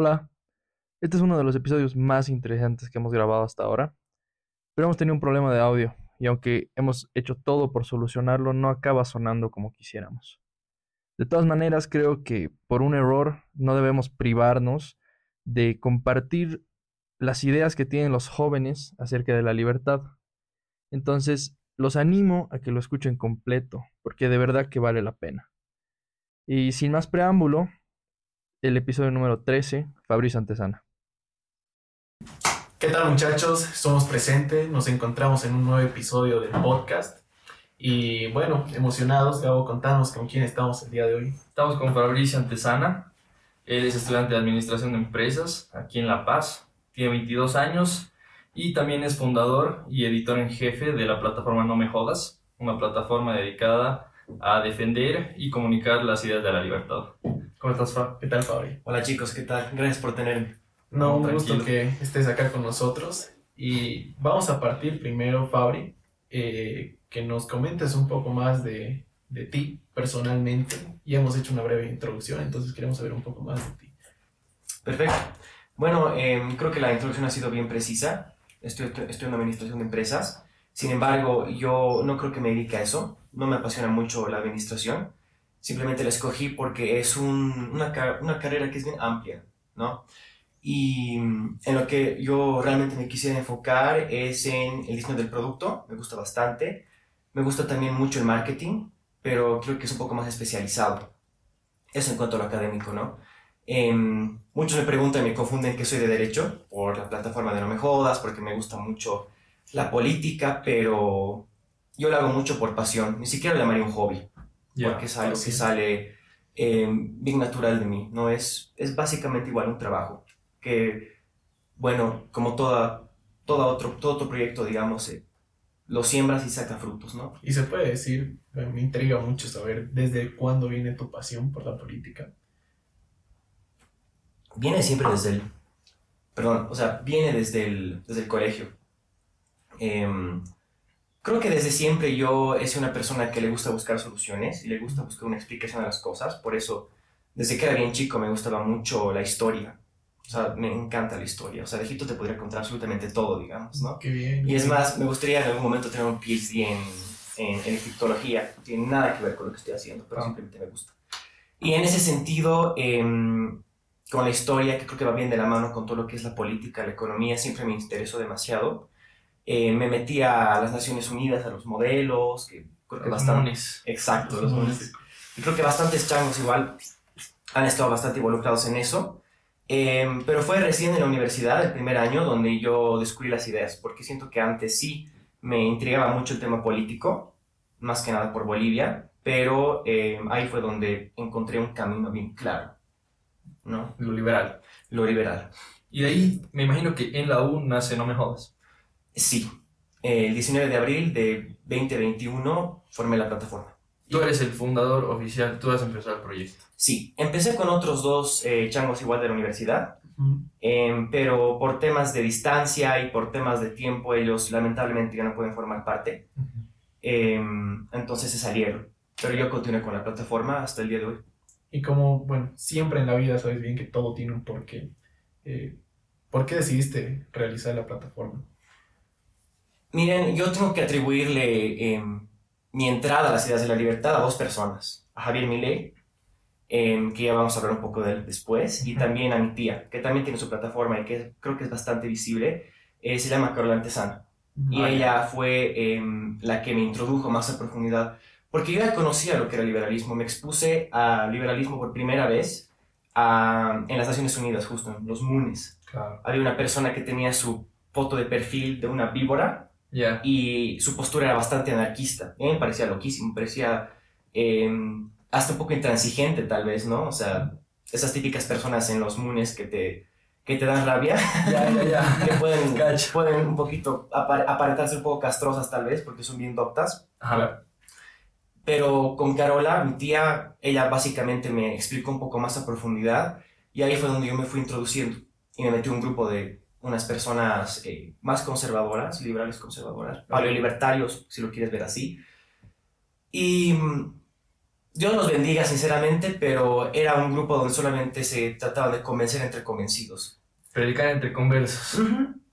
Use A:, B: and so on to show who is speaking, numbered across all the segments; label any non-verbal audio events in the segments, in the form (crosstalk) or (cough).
A: Hola, este es uno de los episodios más interesantes que hemos grabado hasta ahora, pero hemos tenido un problema de audio y aunque hemos hecho todo por solucionarlo, no acaba sonando como quisiéramos. De todas maneras, creo que por un error no debemos privarnos de compartir las ideas que tienen los jóvenes acerca de la libertad. Entonces, los animo a que lo escuchen completo, porque de verdad que vale la pena. Y sin más preámbulo, el episodio número 13, Fabricio Antesana.
B: ¿Qué tal muchachos? Somos presentes, nos encontramos en un nuevo episodio del podcast. Y bueno, emocionados, Gabo, contanos con quién estamos el día de hoy.
A: Estamos con Fabricio Antesana. Él es estudiante de Administración de Empresas aquí en La Paz. Tiene 22 años y también es fundador y editor en jefe de la plataforma No Me Jodas, una plataforma dedicada a defender y comunicar las ideas de la libertad.
B: ¿Cómo estás, Fa? ¿Qué tal, Fabri?
C: Hola chicos, ¿qué tal? Gracias por tenerme.
B: No, un
A: Tranquilo.
B: gusto que estés acá con nosotros. Y vamos a partir primero, Fabri, eh, que nos comentes un poco más de, de ti personalmente. Ya hemos hecho una breve introducción, entonces queremos saber un poco más de ti.
C: Perfecto. Bueno, em, creo que la introducción ha sido bien precisa. Estoy, estoy en administración de empresas. Sin embargo, yo no creo que me dedique a eso. No me apasiona mucho la administración. Simplemente la escogí porque es un- una, una carrera que es bien amplia, ¿no? Y mm, en lo que yo realmente me quisiera enfocar es en el diseño del producto. Me gusta bastante. Me gusta también mucho el marketing, pero creo que es un poco más especializado. Eso en cuanto a lo académico, ¿no? Em, muchos me preguntan y me confunden que soy de derecho por la plataforma de No Me Jodas, porque me gusta mucho la política, pero yo lo hago mucho por pasión. Ni siquiera lo llamaría un hobby, porque es algo que sale em, bien natural de mí. No es, es básicamente igual un trabajo que, bueno, como toda, toda otro, todo otro proyecto, digamos, eh, lo siembras y saca frutos, ¿no?
B: Y se puede decir, me intriga mucho saber desde cuándo viene tu pasión por la política.
C: viene siempre desde el, perdón, o sea, viene desde el, desde el colegio. Em, creo que desde siempre yo he sido una persona que le gusta buscar soluciones y le gusta buscar una explicación a las cosas, por eso desde que era bien chico me gustaba mucho la historia. O sea, me encanta la historia. O sea, de Egipto te podría contar absolutamente todo, digamos, ¿no?
B: Qué bien.
C: Y es más, me gustaría en algún momento tener un PhD en, en, en egiptología. No tiene nada que ver con lo que estoy haciendo, pero
B: Ah.
C: simplemente me gusta. Y en ese sentido, em, con la historia, que creo que va bien de la mano con todo lo que es la política, la economía, siempre me interesó demasiado. Eh, me metí a las Naciones Unidas, a los modelos, que creo que
A: Los
C: bastante...
A: mones.
C: Exacto, los mones. Y creo que bastantes changos igual han estado bastante involucrados en eso. Em, pero fue recién en la universidad, el primer año, donde yo descubrí las ideas, porque siento que antes sí me intrigaba mucho el tema político, más que nada por Bolivia, pero em, ahí fue donde encontré un camino bien claro, ¿no?
A: Lo liberal.
C: Lo liberal.
A: Y de ahí me imagino que en la U nace No Me Jodas.
C: Sí, el 19 de abril de 2021 formé la plataforma.
A: Tú eres el fundador oficial, tú has empezado el proyecto.
C: Sí, empecé con otros dos eh, changos igual de la universidad. Em, pero por temas de distancia y por temas de tiempo ellos lamentablemente ya no pueden formar parte, Em, entonces se salieron. Pero yo continué con la plataforma hasta el día de hoy.
B: Y como, bueno, siempre en la vida sabes bien que todo tiene un porqué. Eh, ¿Por qué decidiste realizar la plataforma?
C: Miren, yo tengo que atribuirle em, mi entrada a las ideas de la libertad a dos personas, a Javier Milei, em, que ya vamos a hablar un poco de él después, y también a mi tía, que también tiene su plataforma y que creo que es bastante visible, eh, se llama Carola Antesana. Y ella fue em, la que me introdujo más a profundidad, porque yo ya conocía lo que era liberalismo, me expuse a liberalismo por primera vez a- en las Naciones Unidas, justo en los MUNES.
B: Claro.
C: Había una persona que tenía su foto de perfil de una víbora
A: Ya.
C: y su postura era bastante anarquista. A mí me parecía loquísimo, parecía em, hasta un poco intransigente tal vez, ¿no? O sea, esas típicas personas en los MUNES que te, que te dan rabia (laughs) que pueden, (laughs) pueden un poquito apar- aparentarse un poco castrosas tal vez porque son bien doctas.
A: Ajá.
C: Pero con Carola, mi tía, ella básicamente me explicó un poco más a profundidad y ahí fue donde yo me fui introduciendo y me metí a un grupo de unas personas eh, más conservadoras, liberales conservadoras, paleolibertarios, si lo quieres ver así. Y mm, Dios los bendiga, sinceramente, pero era un grupo donde solamente se trataba de convencer entre convencidos.
A: Predicar entre conversos.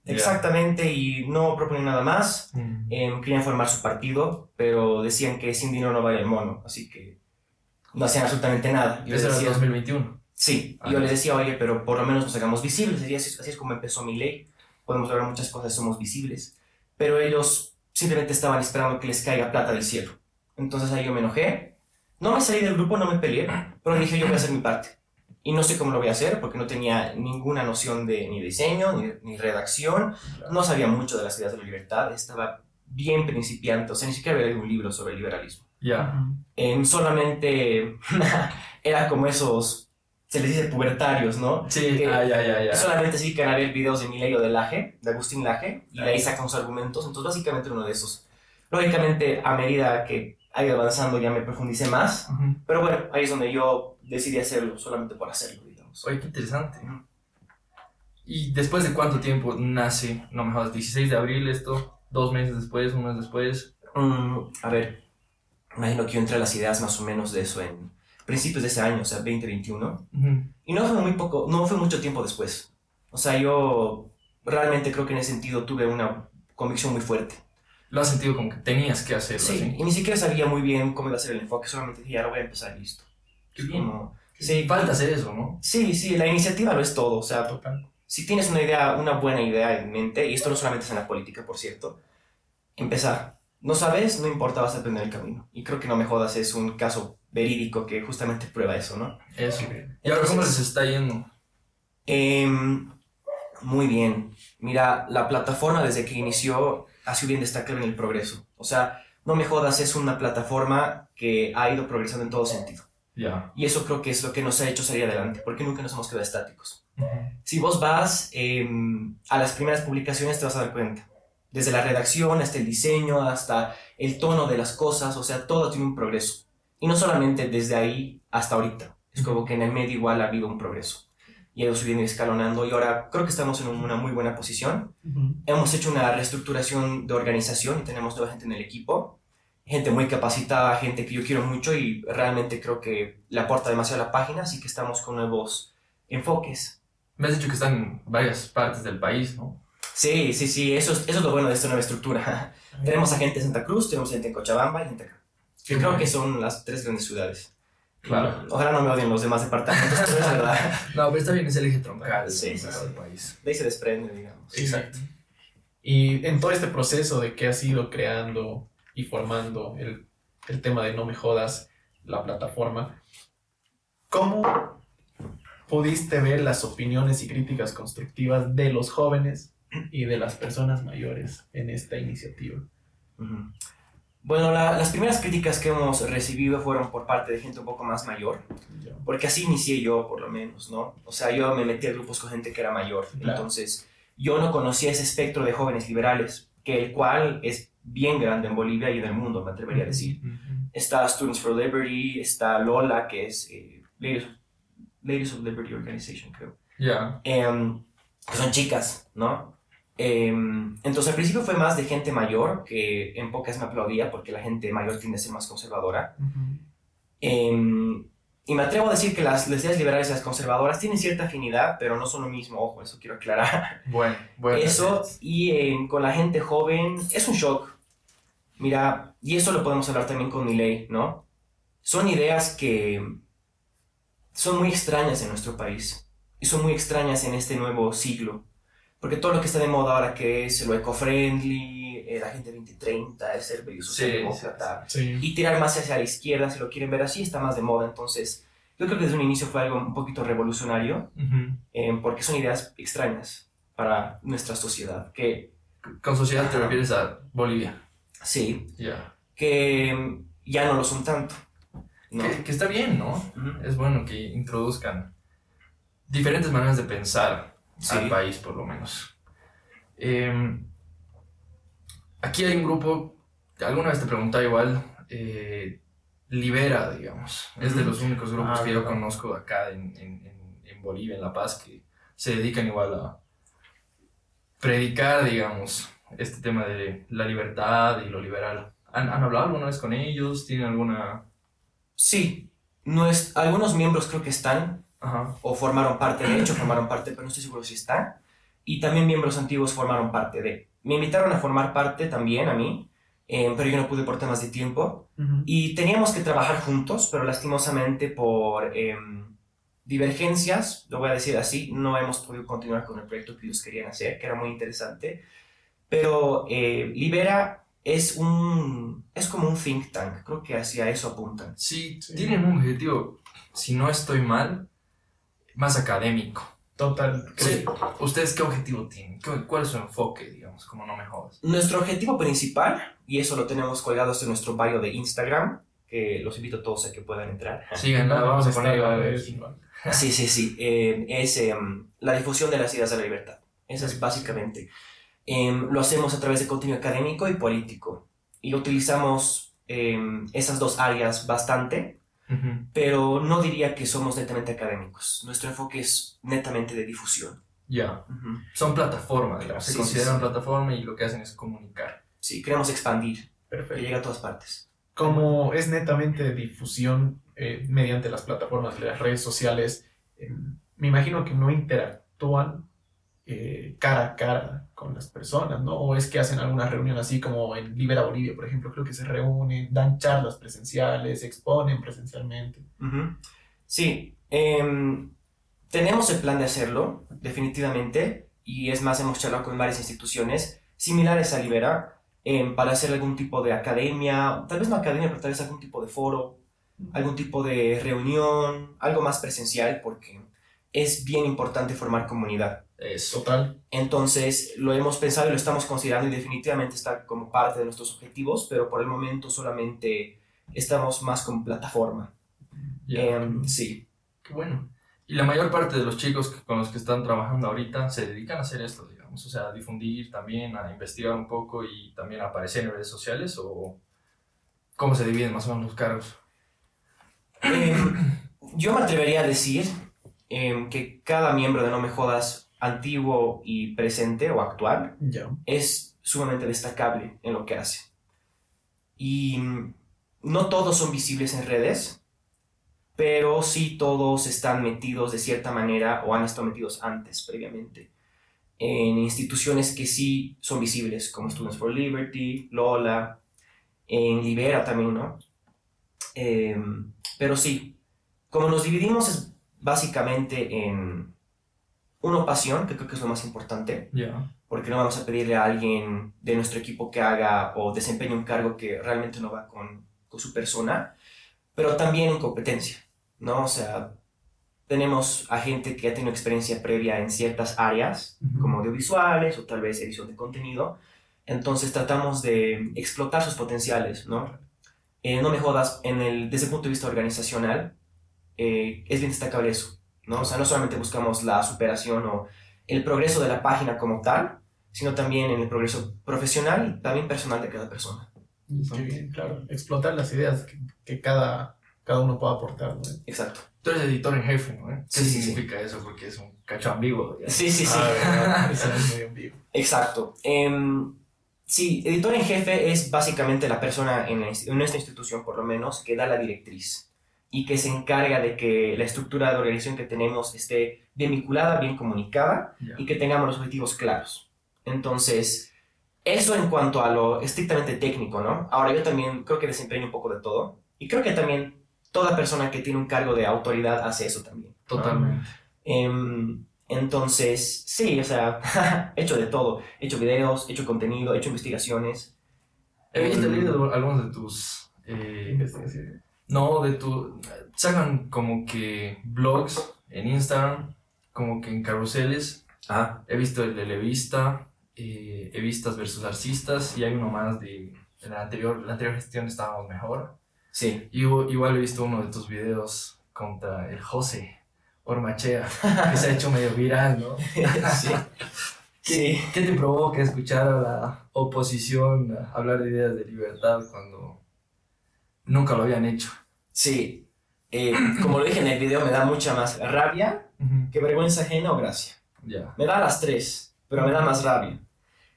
C: Exactamente, y no proponen nada más.
A: Mm.
C: Em, querían formar su partido, pero decían que sin dinero no vale el mono, así que no hacían absolutamente nada. Y
A: era el
C: decía-
A: 2021.
C: Sí, y yo les decía, oye, pero por lo menos nos hagamos visibles. Y así, así es como empezó mi ley. Podemos lograr muchas cosas, somos visibles. Pero ellos simplemente estaban esperando que les caiga plata del cielo. Entonces ahí yo me enojé. No me salí del grupo, no me peleé, pero dije, yo voy a hacer mi parte. Y no sé cómo lo voy a hacer porque no tenía ninguna noción de ni diseño, ni, ni redacción. No sabía mucho de las ideas de la libertad. Estaba bien principiante, o sea, ni siquiera había leído un libro sobre liberalismo.
A: Ya.
C: Em, solamente (laughs) era como esos, se les dice pubertarios, ¿no?
A: Sí,
C: Que-
A: ah, ya, ya, ya.
C: Solamente sí a ver videos de Mileio de Laje, de Agustín Laje, y de ahí sacan sus argumentos. Entonces, básicamente uno de esos. Lógicamente, a medida que ha ido avanzando, ya me profundicé más.
A: Ujú.
C: Pero bueno, ahí es donde yo decidí hacerlo, solamente por hacerlo, digamos.
A: Oye, qué interesante. ¿Y después de cuánto tiempo nace? No me jodas, 16 de abril esto, dos meses después, un mes después.
C: Mm, a ver, imagino que yo entré a las ideas más o menos de eso en principios de ese año, o sea, 2021.
A: Ujú.
C: Y no fue muy poco, no fue mucho tiempo después. O sea, yo realmente creo que en ese sentido tuve una convicción muy fuerte.
A: Lo has sentido como que tenías que hacerlo
C: Sí,
A: así.
C: y ni siquiera sabía muy bien cómo iba a ser el enfoque, solamente dije, ya lo voy a empezar y listo.
A: Qué bien.
C: Como- sí,
A: Falta hacer eso, ¿no?
C: sí, sí, la iniciativa lo es todo. O sea,
A: Total.
C: si tienes una idea, una buena idea en mente, y esto no solamente es en la política, por cierto, empezar. No sabes, no importa, vas a aprender el camino. Y creo que No Me Jodas es un caso verídico que justamente prueba eso, ¿no?
A: Eso. ¿Y ahora cómo les está yendo?
C: Em, muy bien. Mira, la plataforma desde que inició ha sido bien destacable en el progreso. O sea, No Me Jodas es una plataforma que ha ido progresando en todo sentido.
A: Ya.
C: Y eso creo que es lo que nos ha hecho salir adelante, porque nunca nos hemos quedado estáticos. Si vos vas em, a las primeras publicaciones te vas a dar cuenta. Desde la redacción hasta el diseño, hasta el tono de las cosas, o sea, todo tiene un progreso. Y no solamente desde ahí hasta ahorita. Es como que en el medio igual ha habido un progreso. Y ha ido subiendo y escalonando y ahora creo que estamos en una muy buena posición. Hemos hecho una reestructuración de organización y tenemos nueva gente en el equipo. Gente muy capacitada, gente que yo quiero mucho y realmente creo que le aporta demasiado a la página, así que estamos con nuevos enfoques.
A: Me has dicho que están en varias partes del país, ¿no?
C: Sí, sí, sí, eso es, eso es lo bueno de esta nueva estructura. (laughs) tenemos a gente en Santa Cruz, tenemos gente en Cochabamba y gente acá. Que creo que son las tres grandes ciudades.
A: Claro.
C: Ojalá no me odien los demás departamentos, pero es verdad. (laughs)
A: No, pero está bien, es el eje troncal
C: Sí,
A: del país.
C: De ahí se desprende, digamos.
A: Exacto.
B: Y en todo este proceso de que has ido creando y formando el, el tema de No Me Jodas, la plataforma, ¿cómo pudiste ver las opiniones y críticas constructivas de los jóvenes y de las personas mayores en esta iniciativa?
C: Ujú. Bueno, la- las primeras críticas que hemos recibido fueron por parte de gente un poco más mayor, porque así inicié yo, por lo menos, ¿no? O sea, yo me metí a grupos con gente que era mayor,
B: Claro.
C: entonces yo no conocía ese espectro de jóvenes liberales, que el cual es bien grande en Bolivia y en el mundo, me atrevería a decir. Está Students for Liberty, está Lola, que es eh, Ladies, of, Ladies of Liberty Organization, creo.
A: Ya.
C: Em, que son chicas, ¿no? Em, entonces al principio fue más de gente mayor, que en pocas me aplaudía porque la gente mayor tiende a ser más conservadora. Em, y me atrevo a decir que las, las ideas liberales y las conservadoras tienen cierta afinidad, pero no son lo mismo, ojo, eso quiero aclarar. (laughs)
A: Bueno, bueno.
C: Eso, y em, con la gente joven, es un shock. Mira, y eso lo podemos hablar también con Milei, ¿no? Son ideas que son muy extrañas en nuestro país y son muy extrañas en este nuevo siglo. Porque todo lo que está de moda ahora que es lo eco-friendly, eh, la gente 2030, el ser medio
A: Sí,
C: socialdemócrata,
B: Sí.
C: y tirar más hacia la izquierda, si lo quieren ver así, está más de moda. Entonces, yo creo que desde un inicio fue algo un poquito revolucionario, eh, porque son ideas extrañas para nuestra sociedad. Que
A: Con sociedad te refieres a Bolivia.
C: sí,
A: Ya.
C: que mm, ya no lo son tanto. ¿no?
A: Que, que está bien, ¿no? Es bueno que introduzcan diferentes maneras de pensar
C: Sí.
A: al país, por lo menos. Eh, aquí hay un grupo, alguna vez te preguntaba igual, eh, Libera, digamos. Es de los únicos grupos
B: Ah,
A: que yo conozco acá en, en- en- en Bolivia, en La Paz, que se dedican igual a predicar, digamos, este tema de la libertad y lo liberal. ¿Han, han hablado alguna vez con ellos? ¿Tienen alguna
C: Sí, no es, algunos miembros creo que están
A: Ajá.
C: o formaron parte, de hecho formaron parte, pero no estoy seguro si están. Y también miembros antiguos formaron parte de. Me invitaron a formar parte también a mí, eh, pero yo no pude por temas de tiempo.
B: Ujú.
C: Y teníamos que trabajar juntos, pero lastimosamente por em, divergencias, lo voy a decir así, no hemos podido continuar con el proyecto que ellos querían hacer, que era muy interesante. Pero eh, Libera es un es como un think tank, creo que hacia eso apuntan.
A: Sí,
B: Sí.
A: tienen un objetivo, si no estoy mal, más académico.
B: Total.
A: Sí. ¿Ustedes qué objetivo tienen? ¿Qué- ¿Cuál es su enfoque, digamos, como no me jodas?
C: Nuestro objetivo principal, y eso lo tenemos colgado en nuestro bio de Instagram, que los invito a todos a que puedan entrar.
A: Síganla, vamos a
B: Está
A: ponerlo
B: la-
A: aquí.
C: Sí, sí, sí. eh, es em, la difusión de las ideas de la libertad. Eso es básicamente. Em, lo hacemos a través de contenido académico y político. Y utilizamos esas dos áreas bastante, Pero no diría que somos netamente académicos. Nuestro enfoque es netamente de difusión.
A: Ya.
C: Ujú.
A: Son plataformas, digamos. Se
C: Sí, sí,
A: consideran
C: sí.
A: plataforma y lo que hacen es comunicar.
C: Sí, queremos expandir, que
B: Perfecto.
C: llegue a todas partes.
B: Como es netamente difusión eh, mediante las plataformas de las redes sociales, eh, me imagino que no interactúan eh, cara a cara con las personas, ¿no? O es que hacen alguna reunión así como en Libera Bolivia, por ejemplo, creo que se reúnen, dan charlas presenciales, exponen presencialmente.
C: Sí, em, tenemos el plan de hacerlo, definitivamente, y es más, hemos charlado con varias instituciones similares a Libera em, para hacer algún tipo de academia, tal vez no academia, pero tal vez algún tipo de foro, algún tipo de reunión, algo más presencial, porque es bien importante formar comunidad.
A: Eso.
B: Total.
C: Entonces lo hemos pensado y lo estamos considerando y definitivamente está como parte de nuestros objetivos, pero por el momento solamente estamos más como plataforma. Em, sí.
A: Qué bueno. Y la mayor parte de los chicos con los que están trabajando ahorita se dedican a hacer esto, digamos. O sea, a difundir también, a investigar un poco y también a aparecer en redes sociales o cómo se dividen más o menos los cargos.
C: Em, yo me atrevería a decir em, que cada miembro de No Me Jodas, antiguo y presente o actual, es sumamente destacable en lo que hace. Y mm, no todos son visibles en redes, pero sí todos están metidos de cierta manera o han estado metidos antes, previamente, en instituciones que sí son visibles, como Students for Liberty, Lola, en Libera también, ¿no? Em, pero sí, como nos dividimos es básicamente en, uno, pasión, que creo que es lo más importante,
A: Ya.
C: porque no vamos a pedirle a alguien de nuestro equipo que haga o desempeñe un cargo que realmente no va con, con su persona, pero también en competencia, ¿no? O sea, tenemos a gente que ha tenido experiencia previa en ciertas áreas,
A: Ujú.
C: como audiovisuales o tal vez edición de contenido, entonces tratamos de explotar sus potenciales, ¿no? Eh, no me jodas, en el, desde el punto de vista organizacional, eh, es bien destacable eso, ¿no? O sea, no solamente buscamos la superación o el progreso de la página como tal, sino también en el progreso profesional y también personal de cada persona.
B: Qué bien, claro. Explotar las ideas que, que cada, cada uno pueda aportar, ¿no?
C: Exacto.
A: Tú eres editor en jefe, ¿no? ¿Qué
C: Sí, sí, sí.
A: significa eso? Porque es un cacho ambiguo. ya.
C: Sí, sí, sí.
B: Ah, es en vivo.
C: Exacto. Em, sí, editor en jefe es básicamente la persona en, la en nuestra institución, por lo menos, que da la directriz y que se encarga de que la estructura de organización que tenemos esté bien vinculada, bien comunicada
A: Ya.
C: y que tengamos los objetivos claros. Entonces, eso en cuanto a lo estrictamente técnico, ¿no? Ahora yo también creo que desempeño un poco de todo y creo que también toda persona que tiene un cargo de autoridad hace eso también. ¿no?
A: Totalmente.
C: Em, entonces, sí, o sea, (laughs) he hecho de todo. He hecho videos, he hecho contenido, he hecho investigaciones.
A: He visto, leído algunos de tus... eh,
B: Investigación.
A: No, de tu... Sacan como que blogs en Instagram, como que en carruseles.
C: Ah,
A: He visto el de Levista, eh, Evistas versus Arcistas y hay uno más de... En la anterior, la anterior gestión estábamos mejor.
C: sí.
A: Y igual, he visto uno de tus videos contra el José Ormachea, que se ha hecho medio viral, ¿no? (laughs)
C: sí. Sí.
A: ¿Qué te provoca escuchar a la oposición hablar de ideas de libertad cuando nunca lo habían hecho?
C: Sí. Eh, (clears throat) como lo dije en el video, me da mucha más rabia que vergüenza ajena o gracia.
A: Ya.
C: Me da las tres, pero me da más rabia.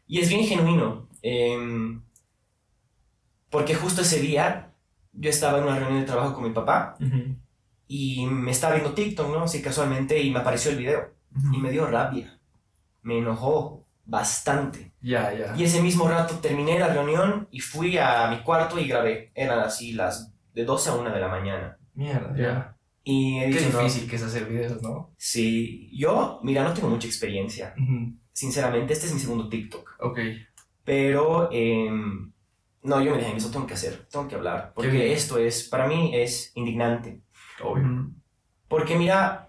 C: Y es bien genuino. em, porque justo ese día yo estaba en una reunión de trabajo con mi papá y me estaba viendo TikTok, ¿no? Así casualmente y me apareció el video y me dio rabia. Me enojó bastante.
B: Ya, ya.
C: Y ese mismo rato terminé la reunión y fui a mi cuarto y grabé. Eran así las de 12 a 1 de la mañana.
A: Mierda,
B: Ya.
A: ya.
C: Y he
A: Qué
C: dicho, no,
A: difícil que es hacer videos, ¿no?
C: Sí, yo, mira, no tengo mucha experiencia.
A: Ujú.
C: Sinceramente, este es mi segundo TikTok.
A: Ok.
C: Pero, em, no, yo me dije, eso tengo que hacer, tengo que hablar. Porque esto es, para mí, es indignante.
A: Obvio.
C: Porque mira,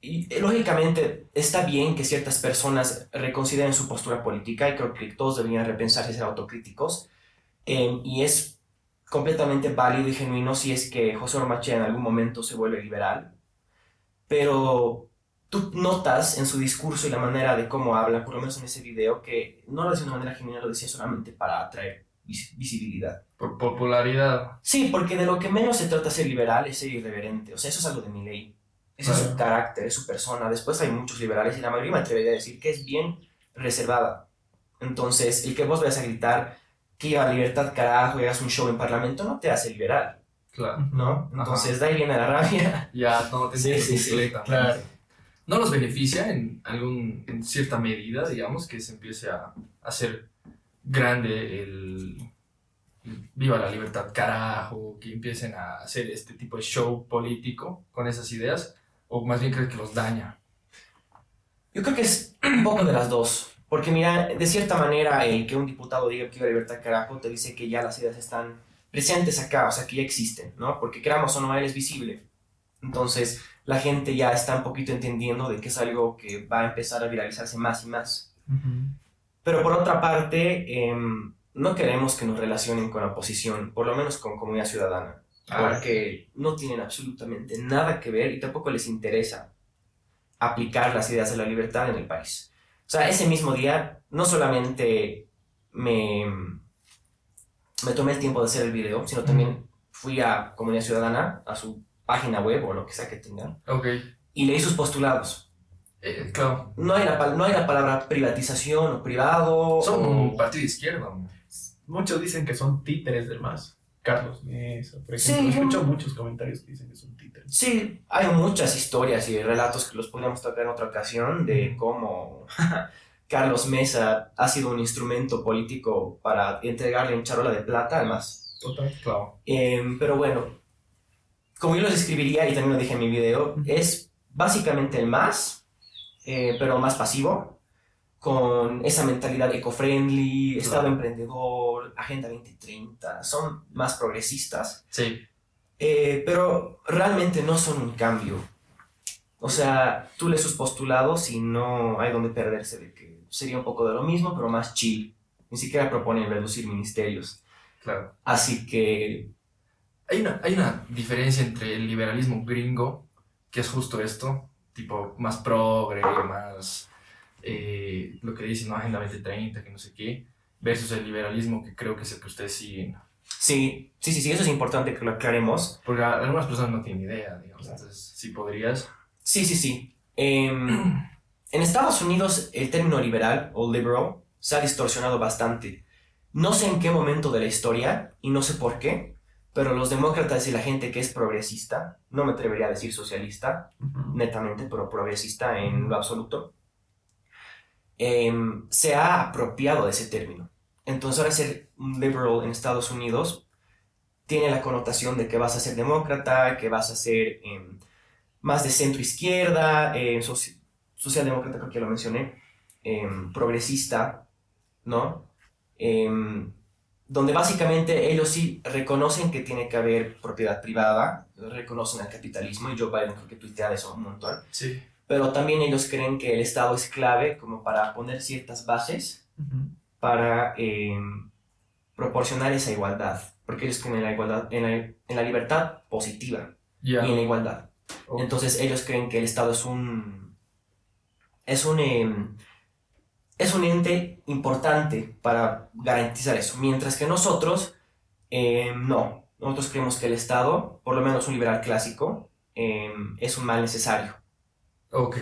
C: y, eh, lógicamente está bien que ciertas personas reconsideren su postura política y creo que todos deberían repensarse y ser autocríticos. em, y es completamente válido y genuino si es que José Ormache en algún momento se vuelve liberal. Pero tú notas en su discurso y la manera de cómo habla, por lo menos en ese video, que no lo decía de una manera genuina, lo decía solamente para atraer vis- visibilidad.
A: Por popularidad.
C: Sí, porque de lo que menos se trata ser liberal es ser irreverente. O sea, eso es algo de mi ley. Ese es su carácter, es su persona. Después hay muchos liberales y la mayoría me atrevería a decir que es bien reservada. Entonces, el que vos vayas a gritar que iba libertad carajo y hagas un show en parlamento no te hace liberal,
A: Claro.
C: ¿no? Entonces, de ahí viene la rabia. (laughs)
A: Ya, no, te
C: Sí,
A: entiendo
C: sí, sí,
A: completamente.
B: claro.
A: ¿No nos beneficia en, algún, en cierta medida, digamos, que se empiece a hacer grande el Viva la libertad, carajo, que empiecen a hacer este tipo de show político con esas ideas? ¿O más bien crees que los daña?
C: Yo creo que es (clears throat) un poco de las dos. Porque mira, de cierta manera, el que un diputado diga que iba a libertad carajo te dice que ya las ideas están presentes acá, o sea, que ya existen, ¿no? Porque queramos o no, él es visible. Entonces, la gente ya está un poquito entendiendo de que es algo que va a empezar a viralizarse más y más. Pero por otra parte, em, no queremos que nos relacionen con la oposición, por lo menos con comunidad ciudadana,
A: Ah,
C: porque no tienen absolutamente nada que ver y tampoco les interesa aplicar las ideas de la libertad en el país. O sea, ese mismo día no solamente me, me tomé el tiempo de hacer el video, sino también fui a Comunidad Ciudadana, a su página web o lo que sea que tengan,
A: Ok.
C: y leí sus postulados.
A: Eh, claro.
C: No hay, la, no hay la palabra privatización o privado.
A: Son
C: o-
A: un partido de izquierda.
B: Muchos dicen que son títeres del MAS. Carlos Mesa, por
C: Sí,
B: ejemplo.
C: yo-
B: Escucho muchos comentarios que dicen que son títeres.
C: Sí, hay muchas historias y relatos que los podríamos tocar en otra ocasión de cómo (laughs) Carlos Mesa ha sido un instrumento político para entregarle un charola de plata, además.
B: Total.
A: Claro.
C: Em, pero bueno, como yo lo describiría y también lo dije en mi video, es básicamente el más, eh, pero más pasivo, con esa mentalidad eco-friendly, Estado
A: Claro.
C: emprendedor, Agenda 2030, son más progresistas.
A: Sí.
C: Eh, pero realmente no son un cambio. O sea, tú lees sus postulados y no hay donde perderse de que sería un poco de lo mismo, pero más chill. Ni siquiera proponen reducir ministerios.
A: Claro.
C: Así que,
A: Hay una, hay una diferencia entre el liberalismo gringo, que es justo esto, tipo más progre, más eh, lo que dicen, ¿no? Agenda 2030, que no sé qué, versus el liberalismo que creo que es el que ustedes siguen.
C: sí, sí, sí, sí, eso es importante que lo aclaremos.
A: Porque a- algunas personas no tienen idea, digamos. Entonces, si podrías.
C: Sí, sí, sí. Em, en Estados Unidos el término liberal o liberal se ha distorsionado bastante. No sé en qué momento de la historia y no sé por qué, pero los demócratas y la gente que es progresista, no me atrevería a decir socialista, netamente, pero progresista en lo absoluto, em, se ha apropiado de ese término. Entonces ahora ser liberal en Estados Unidos tiene la connotación de que vas a ser demócrata, que vas a ser em, más de centro izquierda, soci- socialdemócrata creo que lo mencioné, em, progresista, ¿no? Em, donde básicamente ellos sí reconocen que tiene que haber propiedad privada, reconocen el capitalismo, y Joe Biden creo que tuitea eso un montón,
A: Sí.
C: Pero también ellos creen que el Estado es clave como para poner ciertas bases para em, proporcionar esa igualdad, porque ellos creen en la igualdad, en la, en la libertad positiva y en la igualdad. Entonces ellos creen que el Estado es un es un em, es un ente importante para garantizar eso, mientras que nosotros em, no, nosotros creemos que el Estado, por lo menos un liberal clásico, es un mal necesario.
A: Ok.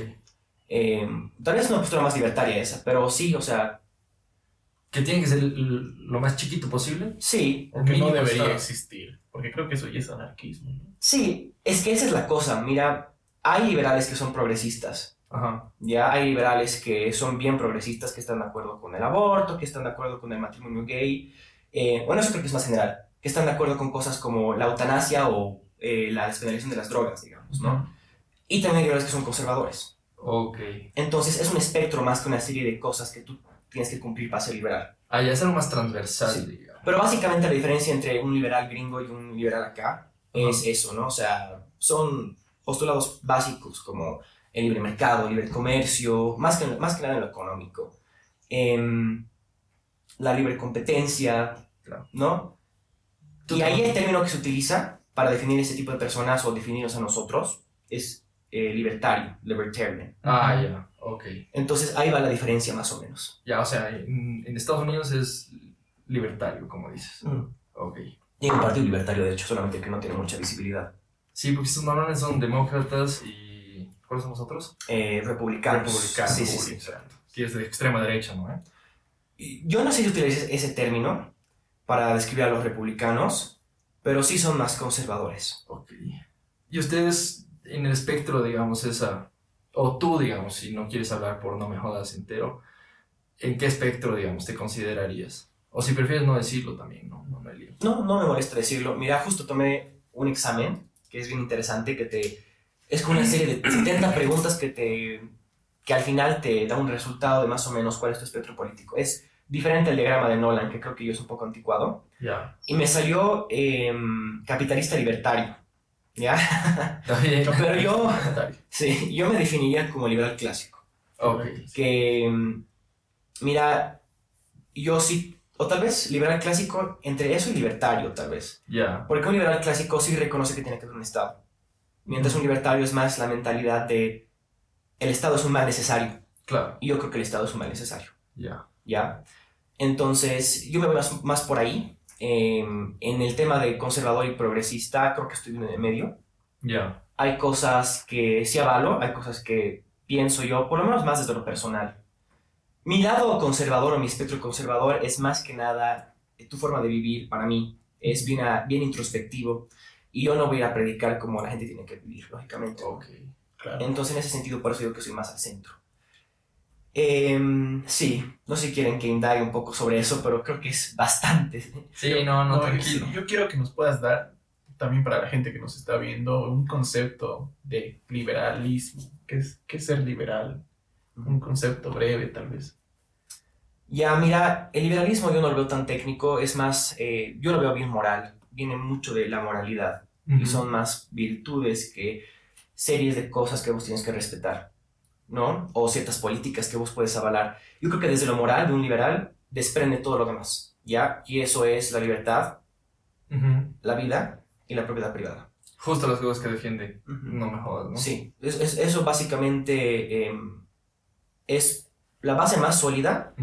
C: Em, tal vez una postura más libertaria esa, pero sí, o sea,
A: que tiene que ser lo más chiquito posible.
C: Sí,
B: O que no debería existir. Porque creo que eso ya es anarquismo. ¿no?
C: sí, es que esa es la cosa. Mira, hay liberales que son progresistas.
A: Ajá.
C: Ya hay liberales que son bien progresistas, que están de acuerdo con el aborto, que están de acuerdo con el matrimonio gay. Eh, bueno, eso creo que es más general. Que están de acuerdo con cosas como la eutanasia o eh, la despenalización de las drogas, digamos, ¿no? Y también hay liberales que son conservadores.
A: Ok.
C: Entonces es un espectro más que una serie de cosas que tú tienes que cumplir para ser liberal.
A: Ah, ya es algo más transversal,
C: Sí.
A: digamos.
C: Pero básicamente la diferencia entre un liberal gringo y un liberal acá es eso, ¿no? O sea, son postulados básicos como el libre mercado, el libre comercio, más que, más que nada en lo económico. Em, la libre competencia,
A: Claro.
C: ¿no? Y ahí el término que se utiliza para definir ese tipo de personas o definirnos a nosotros es eh, libertario, libertarian.
A: Ah, ya. Ok.
C: Entonces ahí va la diferencia más o menos.
A: Ya, o sea, en, en Estados Unidos es libertario, como dices.
C: Mm.
A: Ok.
C: Y hay un partido libertario, de hecho, solamente que no tiene mucha visibilidad.
A: Sí, porque estos malones son demócratas y... ¿Cuáles son los otros?
C: Eh, republicanos.
A: Republicanos.
C: Sí, sí, sí.
A: exacto. Que es de extrema derecha, ¿no? eh?
C: Y Yo no sé si utilices ese término para describir a los republicanos, pero sí son más conservadores.
A: Ok. Y ustedes en el espectro, digamos, esa... O tú, digamos, si no quieres hablar por no me jodas entero, ¿en qué espectro, digamos, te considerarías? O si prefieres no decirlo también, ¿no? No me lío.
C: No, no me molesta decirlo. Mira, justo tomé un examen que es bien interesante, que te... Es como una serie de 70 preguntas que te... que al final te da un resultado de más o menos cuál es tu espectro político. Es diferente al diagrama de Nolan, que creo que yo es un poco anticuado.
A: Ya.
C: Y me salió em, capitalista libertario. ¿Ya? Pero yo, (laughs) sí, yo me definiría como liberal clásico.
A: Ok.
C: que, mira, yo sí, o tal vez liberal clásico, entre eso y libertario, tal vez.
A: Ya.
C: Porque un liberal clásico sí reconoce que tiene que haber un Estado. Mientras un libertario es más la mentalidad de el Estado es un mal necesario.
A: Claro.
C: Y yo creo que el Estado es un mal necesario.
A: Ya.
C: ¿Ya? Entonces, yo me voy más, más por ahí. Eh, en el tema de conservador y progresista, creo que estoy en el medio.
A: Ya.
C: Hay cosas que sí avalo, hay cosas que pienso yo, por lo menos más desde lo personal. Mi lado conservador o mi espectro conservador es más que nada eh, tu forma de vivir para mí. Es bien, a- bien introspectivo y yo no voy a ir a predicar como la gente tiene que vivir, lógicamente. ¿no?
A: Ok.
B: Claro.
C: Entonces, en ese sentido, por eso digo que soy más al centro. Em, sí, no sé si quieren que indague un poco sobre eso, pero creo que es bastante.
A: Sí, no, no,
B: No,
A: tranquilo.
B: Yo quiero que nos puedas dar, también para la gente que nos está viendo, un concepto de liberalismo. ¿Qué es, qué es ser liberal? Un concepto breve, tal vez.
C: Ya, mira, el liberalismo yo no lo veo tan técnico, es más, eh, yo lo veo bien moral, viene mucho de la moralidad y son más virtudes que series de cosas que vos tienes que respetar, ¿no? O ciertas políticas que vos puedes avalar. Yo creo que desde lo moral de un liberal desprende todo lo demás, ¿ya? Y eso es la libertad, la vida y la propiedad privada.
A: Justo las cosas que defiende.
C: Ujú.
A: No me jodas, ¿no?
C: Sí, es- es- eso básicamente em, es la base más sólida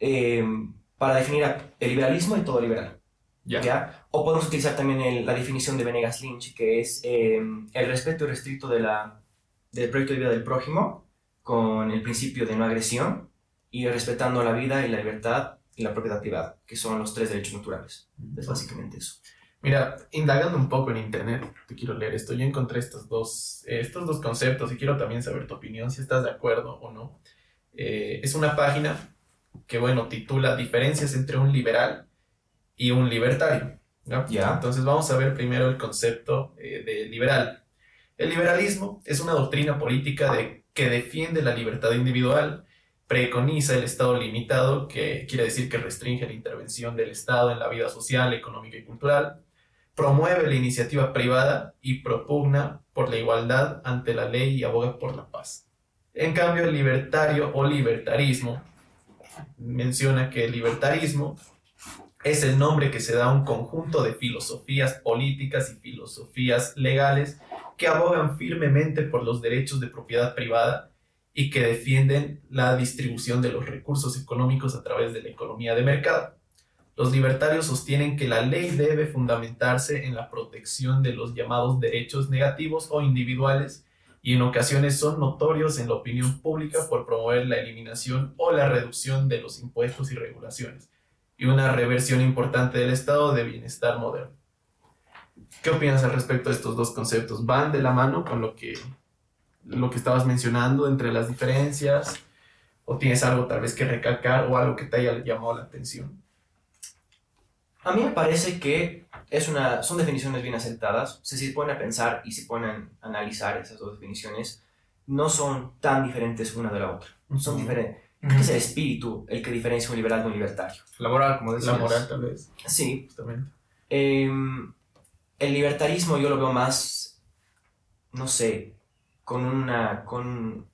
C: em, para definir el liberalismo y todo liberal.
A: Ya.
C: ¿ya? O podemos utilizar también el- la definición de Venegas Lynch, que es em, el respeto irrestricto de la, del proyecto de vida del prójimo con el principio de no agresión y respetando la vida y la libertad y la propiedad privada, que son los tres derechos naturales. Es básicamente eso.
B: Mira, indagando un poco en internet, te quiero leer esto. Yo encontré estos dos, eh, estos dos conceptos y quiero también saber tu opinión, si estás de acuerdo o no. Eh, es una página que, bueno, titula Diferencias entre un liberal y un libertario. ¿ya?
C: Ya.
B: Entonces vamos a ver primero el concepto eh, de liberal. El liberalismo es una doctrina política de, que defiende la libertad individual, preconiza el Estado limitado, que quiere decir que restringe la intervención del Estado en la vida social, económica y cultural, promueve la iniciativa privada y propugna por la igualdad ante la ley y aboga por la paz. En cambio, el libertario o libertarismo menciona que el libertarismo es el nombre que se da a un conjunto de filosofías políticas y filosofías legales que abogan firmemente por los derechos de propiedad privada y que defienden la distribución de los recursos económicos a través de la economía de mercado. Los libertarios sostienen que la ley debe fundamentarse en la protección de los llamados derechos negativos o individuales y en ocasiones son notorios en la opinión pública por promover la eliminación o la reducción de los impuestos y regulaciones y una reversión importante del estado de bienestar moderno. ¿Qué opinas al respecto de estos dos conceptos? ¿Van de la mano con lo que, lo que estabas mencionando entre las diferencias? ¿O tienes algo tal vez que recalcar o algo que te haya llamado la atención?
C: A mí me parece que es una, son definiciones bien aceptadas. O sea, si se ponen a pensar y se ponen a analizar esas dos definiciones, no son tan diferentes una de la otra. Son diferentes. Creo que es el espíritu el que diferencia un liberal de un libertario.
A: La moral, como decías.
B: La moral tal vez,
C: Sí,
B: justamente.
C: Em, el libertarismo yo lo veo más, no sé, con una, con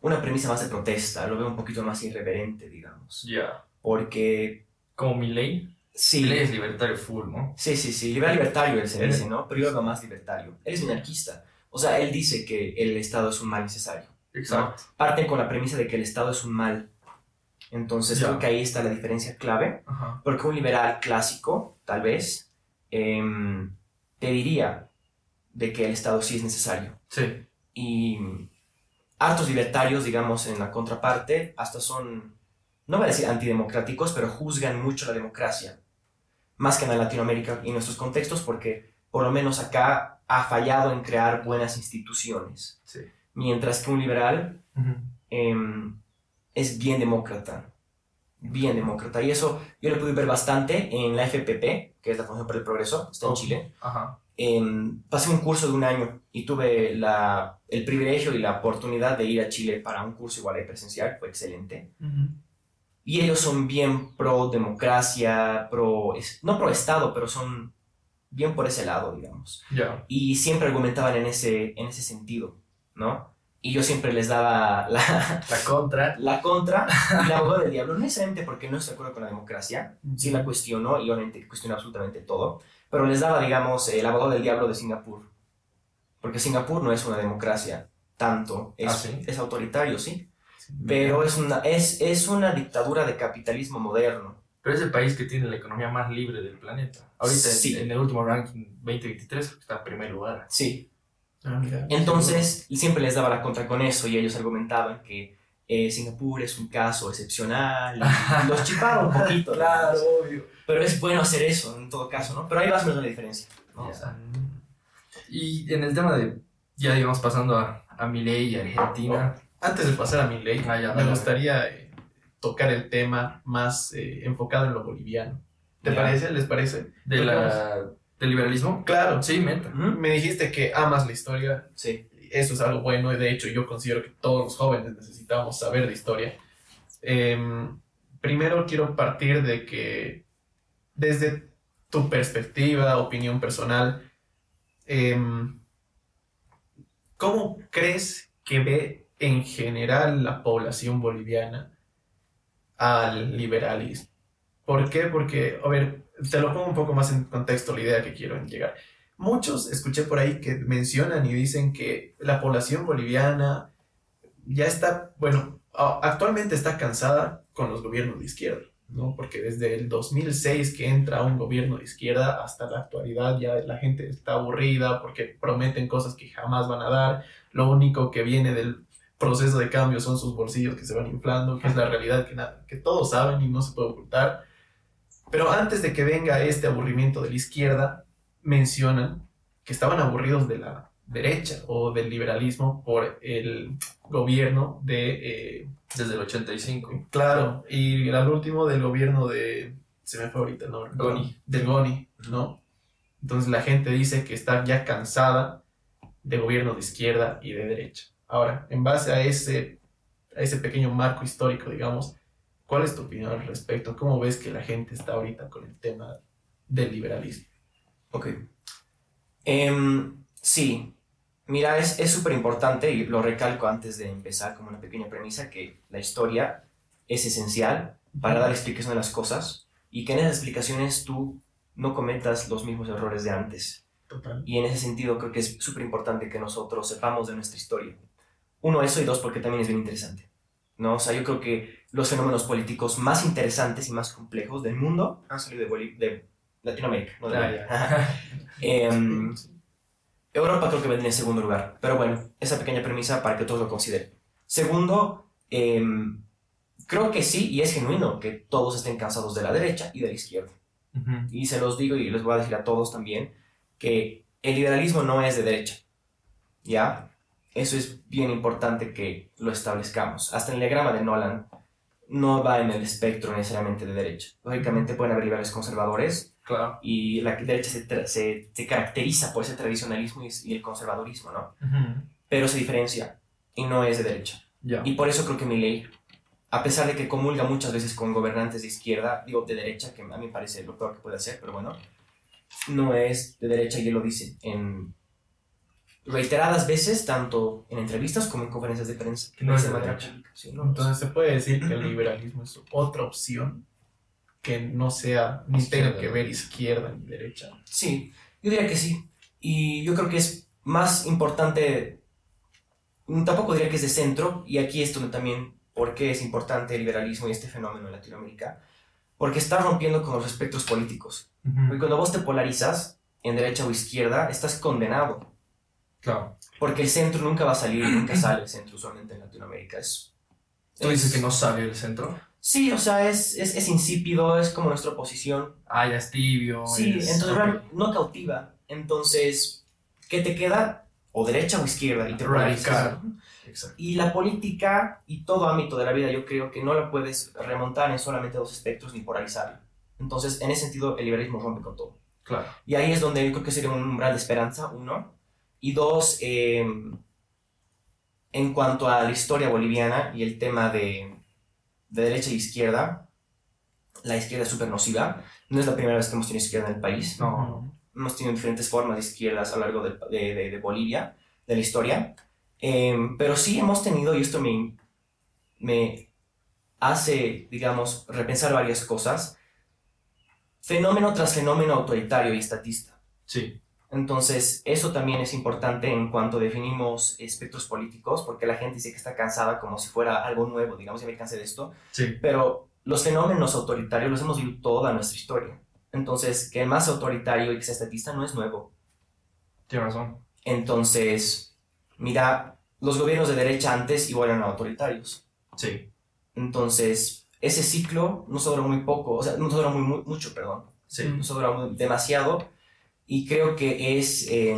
C: una premisa más de protesta, lo veo un poquito más irreverente, digamos.
A: Ya.
C: Porque,
A: Como mi ley.
C: sí,
A: Mi ley es libertario full, ¿no?
C: sí, sí, sí, liberal libertario él se dice, ¿no? Pero yo lo veo más libertario. Él es minarquista. O sea, él dice que el Estado es un mal necesario.
A: Exacto.
C: Parten con la premisa de que el Estado es un mal. Entonces
A: Ya.
C: creo que ahí está la diferencia clave.
A: Ajá.
C: Porque un liberal clásico, tal vez, em, te diría de que el Estado sí es necesario.
A: Sí.
C: Y hartos libertarios, digamos, en la contraparte, hasta son, no voy a decir antidemocráticos, pero juzgan mucho la democracia. Más que en Latinoamérica y en nuestros contextos, porque por lo menos acá ha fallado en crear buenas instituciones.
A: Sí.
C: Mientras que un liberal em, es bien demócrata. Bien demócrata. Y eso yo lo pude ver bastante en la FPP, que es la Fundación para el Progreso, está en. Chile.
A: Ajá.
C: Em, pasé un curso de un año y tuve la, el privilegio y la oportunidad de ir a Chile para un curso igual ahí presencial, fue excelente. Y ellos son bien pro democracia, pro, no pro Estado, pero son bien por ese lado, digamos
A: Ya.
C: y siempre argumentaban en ese, en ese sentido, ¿no? Y yo siempre les daba la,
A: La contra. (laughs)
C: la contra y la abogada del diablo, no necesariamente porque no estoy de acuerdo con la democracia, sí la cuestiono y obviamente cuestiono absolutamente todo, pero les daba, digamos, el abogado del diablo de Singapur, porque Singapur no es una democracia tanto, es,
A: Ah, ¿sí?
C: es autoritario, sí, pero es una, es, es una dictadura de capitalismo moderno.
A: Pero es el país que tiene la economía más libre del planeta. Ahorita
C: Sí.
A: en el último ranking 2023 creo que está en primer lugar.
C: Sí,
B: Ah, mira.
C: Entonces, siempre les daba la contra con eso y ellos argumentaban que eh, Singapur es un caso excepcional (laughs) los chipaban un poquito. digamos.
A: obvio.
C: Pero es bueno hacer eso en todo caso, ¿no? Pero ahí más o menos la diferencia. ¿no? O sea,
A: Y en el tema de, ya digamos, pasando a, a Milei y Argentina.
B: Antes de pasar a mi ley,
A: Ah, ya,
B: me gustaría eh, tocar el tema más eh, enfocado en lo boliviano. ¿Te
C: Ya.
B: parece? ¿Les parece?
A: De la, ¿Del liberalismo?
B: Claro.
A: Sí, meta.
B: Me dijiste que amas la historia.
C: Sí.
B: Eso es algo bueno y de hecho yo considero que todos los jóvenes necesitamos saber de historia. Em, primero quiero partir de que desde tu perspectiva, opinión personal, em, ¿cómo crees que ve en general la población boliviana al liberalismo? ¿Por qué? Porque, a ver, te lo pongo un poco más en contexto la idea que quiero llegar. Muchos escuché por ahí que mencionan y dicen que la población boliviana ya está, bueno, actualmente está cansada con los gobiernos de izquierda, ¿no? Porque desde el 2006 que entra un gobierno de izquierda hasta la actualidad ya la gente está aburrida porque prometen cosas que jamás van a dar. Lo único que viene del proceso de cambio son sus bolsillos que se van inflando, que es la realidad que, que todos saben y no se puede ocultar. Pero antes de que venga este aburrimiento de la izquierda, mencionan que estaban aburridos de la derecha o del liberalismo por el gobierno de... eh,
A: Desde el 85.
B: claro, y al último del gobierno de... Se me fue ahorita, ¿no?
A: Goni.
B: Del Goni, ¿no? Entonces la gente dice que está ya cansada de gobiernos de izquierda y de derecha. Ahora, en base a ese, a ese pequeño marco histórico, digamos, ¿cuál es tu opinión al respecto? ¿Cómo ves que la gente está ahorita con el tema del liberalismo?
C: Ok. Em, sí. Mira, es es súper importante y lo recalco antes de empezar como una pequeña premisa que la historia es esencial para dar explicación de las cosas y que en esas explicaciones tú no cometas los mismos errores de antes.
B: Total.
C: Y en ese sentido creo que es súper importante que nosotros sepamos de nuestra historia. Uno, eso y dos, porque también es bien interesante. ¿No? O sea, yo creo que los fenómenos políticos más interesantes y más complejos del mundo han salido de, de Latinoamérica, no de
A: Ah. (laughs)
C: Em, Europa creo que vendría en segundo lugar. Pero bueno, esa pequeña premisa para que todos lo consideren. Segundo, em, creo que sí, y es genuino, que todos estén cansados de la derecha y de la izquierda. Y se los digo y les voy a decir a todos también, que el liberalismo no es de derecha. ¿Ya? Eso es bien importante que lo establezcamos. Hasta el diagrama de Nolan no va en el espectro necesariamente de derecha. Lógicamente pueden haber liberales conservadores
A: Claro.
C: y la derecha se, tra- se- se caracteriza por ese tradicionalismo y, y el conservadurismo, ¿no? Pero se diferencia y no es de derecha. Y por eso creo que mi ley, a pesar de que comulga muchas veces con gobernantes de izquierda, digo de derecha, que a mí me parece lo peor que puede hacer, pero bueno, no es de derecha y él lo dice en reiteradas veces, tanto en entrevistas como en conferencias de prensa.
A: Que no es
C: de manera pública, sí, no,
B: Entonces se puede decir que el liberalismo es otra opción que no sea ni tenga que ver izquierda ni derecha.
C: Sí, yo diría que sí. Y yo creo que es más importante, mm, tampoco diría que es de centro, y aquí es donde también, ¿por qué es importante el liberalismo y este fenómeno en Latinoamérica? Porque está rompiendo con los espectros políticos. Porque cuando vos te polarizas en derecha o izquierda, estás condenado.
A: Claro.
C: Porque el centro nunca va a salir, nunca sale el centro usualmente en Latinoamérica. Es,
A: Tú dices
C: es-
A: que no sale el centro.
C: Sí, o sea, es, es, es insípido, es como nuestra oposición.
A: Ah, ya es tibio.
C: Sí,
A: es-
C: entonces
A: ok.
C: real- no cautiva. Entonces, ¿qué te queda? O derecha o izquierda. Y te.
A: Radical. Exacto.
C: Y la política y todo ámbito de la vida, yo creo que no la puedes remontar en solamente dos espectros ni polarizarla. Entonces, en ese sentido, el liberalismo rompe con todo.
A: Claro.
C: Y ahí es donde yo creo que sería un umbral de esperanza, uno. Y dos, eh, en cuanto a la historia boliviana y el tema de, de derecha e izquierda, la izquierda es súper nociva. No es la primera vez que hemos tenido izquierda en el país.
A: No.
C: Hemos tenido diferentes formas de izquierdas a lo largo de, de- de- de Bolivia, de la historia. Eh, pero sí hemos tenido, y esto me, me hace, digamos, repensar varias cosas, fenómeno tras fenómeno autoritario y estatista.
A: Sí.
C: Entonces, eso también es importante en cuanto definimos espectros políticos, porque la gente dice que está cansada como si fuera algo nuevo, digamos, ya me cansé de esto,
A: Sí.
C: pero los fenómenos autoritarios los hemos vivido toda nuestra historia. Entonces, que el más autoritario y que sea estatista no es nuevo.
A: Tienes razón.
C: Entonces, mira, los gobiernos de derecha antes igual eran autoritarios.
A: Sí.
C: Entonces, ese ciclo no se duró muy poco, o sea, no se duró muy, muy- mucho, perdón.
A: Sí.
C: no se duró muy- demasiado. Y creo que es, eh,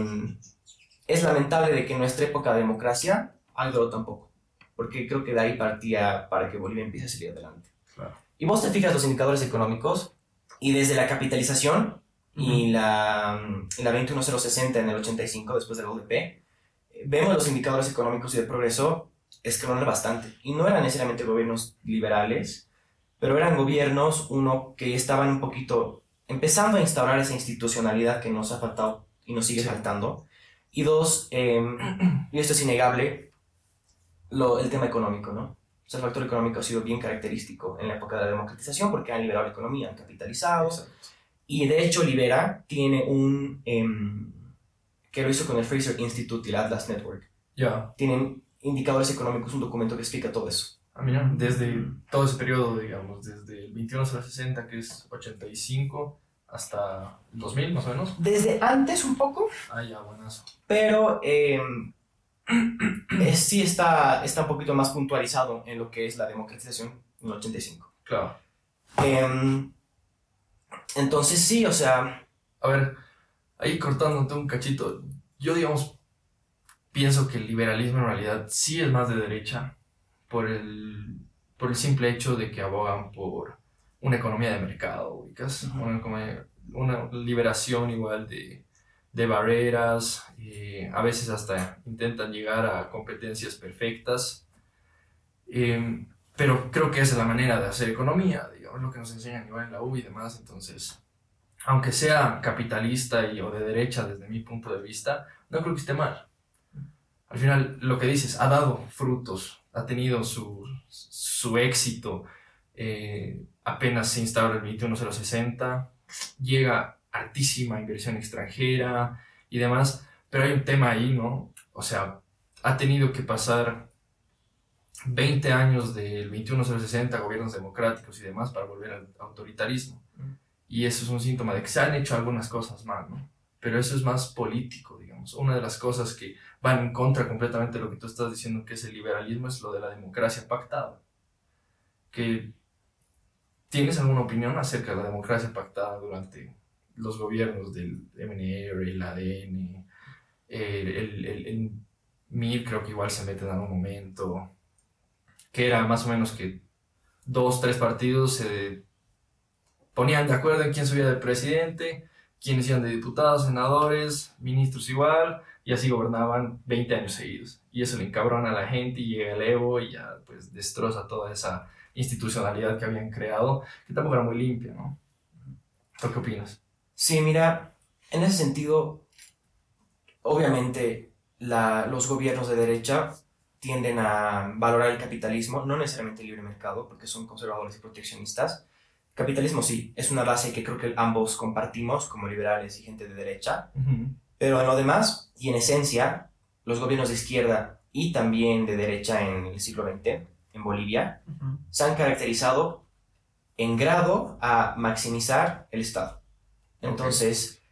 C: es lamentable de que en nuestra época de democracia haya durado tan poco. Porque creo que de ahí partía para que Bolivia empiece a salir adelante.
A: Claro.
C: Y vos te fijas los indicadores económicos y desde la capitalización y la, mm, la 21060 en el 85 después del ODP, eh, vemos los indicadores económicos y de progreso escalonar bastante. Y no eran necesariamente gobiernos liberales, pero eran gobiernos, uno, que estaban un poquito empezando a instaurar esa institucionalidad que nos ha faltado y nos sigue
A: Sí.
C: faltando. Y dos, eh, (clears throat) y esto es innegable, lo, el tema económico, ¿no? O sea, el factor económico ha sido bien característico en la época de la democratización porque han liberado la economía, han capitalizado.
A: Exacto.
C: Y de hecho, Libera tiene un. em, que lo hizo con el Fraser Institute y el Atlas Network.
A: Ya.
C: Tienen indicadores económicos, un documento que explica todo eso.
A: Ah, mira, desde todo ese periodo, digamos, desde el 21 hasta el 60, que es 85, hasta el 2000, más o menos.
C: Desde antes un poco,
A: Ah, ya, buenazo.
C: pero (clears throat) eh, sí está, está un poquito más puntualizado en lo que es la democratización en el 85.
A: Claro.
C: Em, entonces, sí, o sea.
A: A ver, ahí cortándote un cachito, yo, digamos, pienso que el liberalismo en realidad sí es más de derecha por el, por el simple hecho de que abogan por una economía de mercado, ubicas,
C: Ujú.
A: una, economía- una liberación igual de, de barreras, eh, a veces hasta intentan llegar a competencias perfectas, Eh, pero creo que esa es la manera de hacer economía, digamos, lo que nos enseñan igual en la U y demás, entonces aunque sea capitalista y, o de derecha desde mi punto de vista, no creo que esté mal. Al final, lo que dices, ha dado frutos, ha tenido su, su éxito, eh, apenas se instaura el 21060, llega altísima inversión extranjera y demás, pero hay un tema ahí, ¿no? O sea, ha tenido que pasar 20 años del 21060, gobiernos democráticos y demás, para volver al autoritarismo. Y eso es un síntoma de que se han hecho algunas cosas mal, ¿no? pero eso es más político, digamos. Una de las cosas que van en contra completamente de lo que tú estás diciendo, que es el liberalismo, es lo de la democracia pactada. Que, ¿Tienes alguna opinión acerca de la democracia pactada durante los gobiernos del MNR, el ADN, el, el, el, el MIR creo que igual se mete en algún momento, que era más o menos que dos, tres partidos se ponían de acuerdo en quién subía de presidente, quiénes iban de diputados, senadores, ministros igual, y así gobernaban 20 años seguidos. Y eso le encabrona a la gente y llega el Evo y ya pues destroza toda esa institucionalidad que habían creado, que tampoco era muy limpia, ¿no? ¿Tú qué opinas?
C: Sí, mira, en ese sentido, obviamente la, los gobiernos de derecha tienden a valorar el capitalismo, no necesariamente el libre mercado, porque son conservadores y proteccionistas. Capitalismo sí, es una base que creo que ambos compartimos como liberales y gente de derecha, pero en lo demás y en esencia, los gobiernos de izquierda y también de derecha en el siglo XX, en Bolivia, se han caracterizado en grado a maximizar el Estado. Entonces,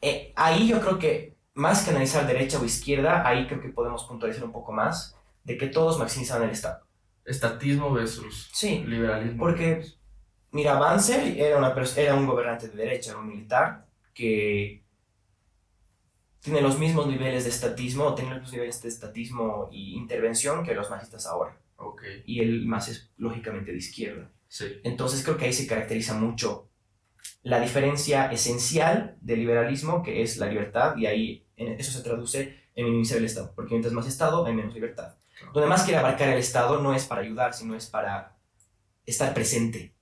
C: eh, ahí yo creo que más que analizar derecha o izquierda, ahí creo que podemos puntualizar un poco más de que todos maximizan el Estado.
A: Estatismo versus
C: Sí,
A: liberalismo.
C: porque, mira, Banzer era, una era un gobernante de derecha, era un militar que tiene los mismos niveles de estatismo, tiene los mismos niveles de estatismo y intervención que los masistas ahora.
A: Ok,
C: Y él más es lógicamente de izquierda.
A: sí.
C: Entonces creo que ahí se caracteriza mucho la diferencia esencial del liberalismo, que es la libertad, y ahí eso se traduce en minimizar el Estado, porque mientras más Estado hay menos libertad.
A: Claro.
C: Donde más quiere abarcar el Estado no es para ayudar, sino es para estar presente,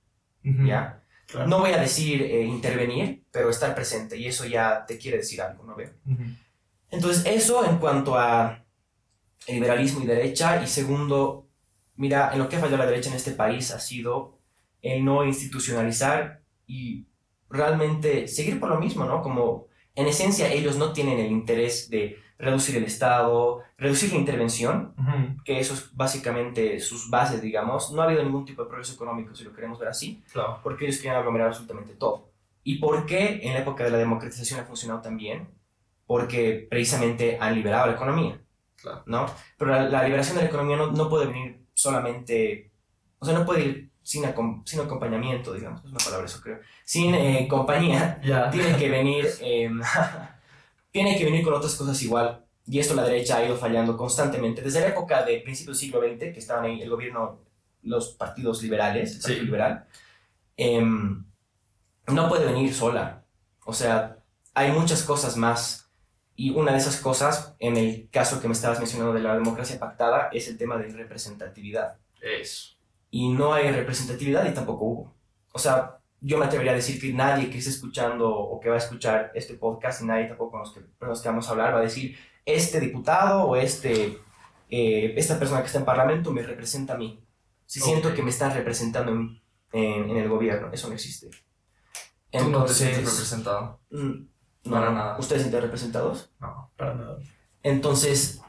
A: Ujú.
C: ¿ya?
B: Claro.
C: No voy a decir eh, intervenir, pero estar presente, y eso ya te quiere decir algo, ¿no veo? Entonces, eso en cuanto a liberalismo y derecha. Y segundo, mira, en lo que ha fallado la derecha en este país ha sido el no institucionalizar y realmente seguir por lo mismo, ¿no? Como en esencia ellos no tienen el interés de reducir el Estado, reducir la intervención,
A: Ujú.
C: que eso es básicamente sus bases, digamos. No ha habido ningún tipo de progreso económico, si lo queremos ver así
A: Claro.
C: porque ellos quieren aglomerar absolutamente todo. ¿Y por qué en la época de la democratización ha funcionado tan bien? Porque precisamente han liberado la economía,
A: Claro.
C: ¿no? Pero la, la liberación de la economía no, no puede venir solamente, o sea, no puede ir sin, acom- sin acompañamiento, digamos, es una palabra eso creo, sin eh, compañía,
A: Ya.
C: tiene que venir, eh, (laughs) tiene que venir con otras cosas igual. Y esto la derecha ha ido fallando constantemente. Desde la época de principios del siglo XX, que estaban ahí el gobierno, los partidos liberales, el Partido
A: Sí.
C: Liberal, em, no puede venir sola. O sea, hay muchas cosas más. Y una de esas cosas, en el caso que me estabas mencionando de la democracia pactada, es el tema de representatividad
A: Eso.
C: y no hay representatividad y tampoco hubo. O sea, yo me atrevería a decir que nadie que esté escuchando o que va a escuchar este podcast y nadie tampoco con los que, con los que vamos a hablar va a decir, este diputado o este, eh, esta persona que está en parlamento me representa a mí. Si siento que me están representando en, en- en el gobierno, eso no existe.
A: Tú no te sientes representado.
C: mm, no,
A: Para nada.
C: ¿Ustedes sienten representados?
A: No.
B: Para nada.
C: Entonces,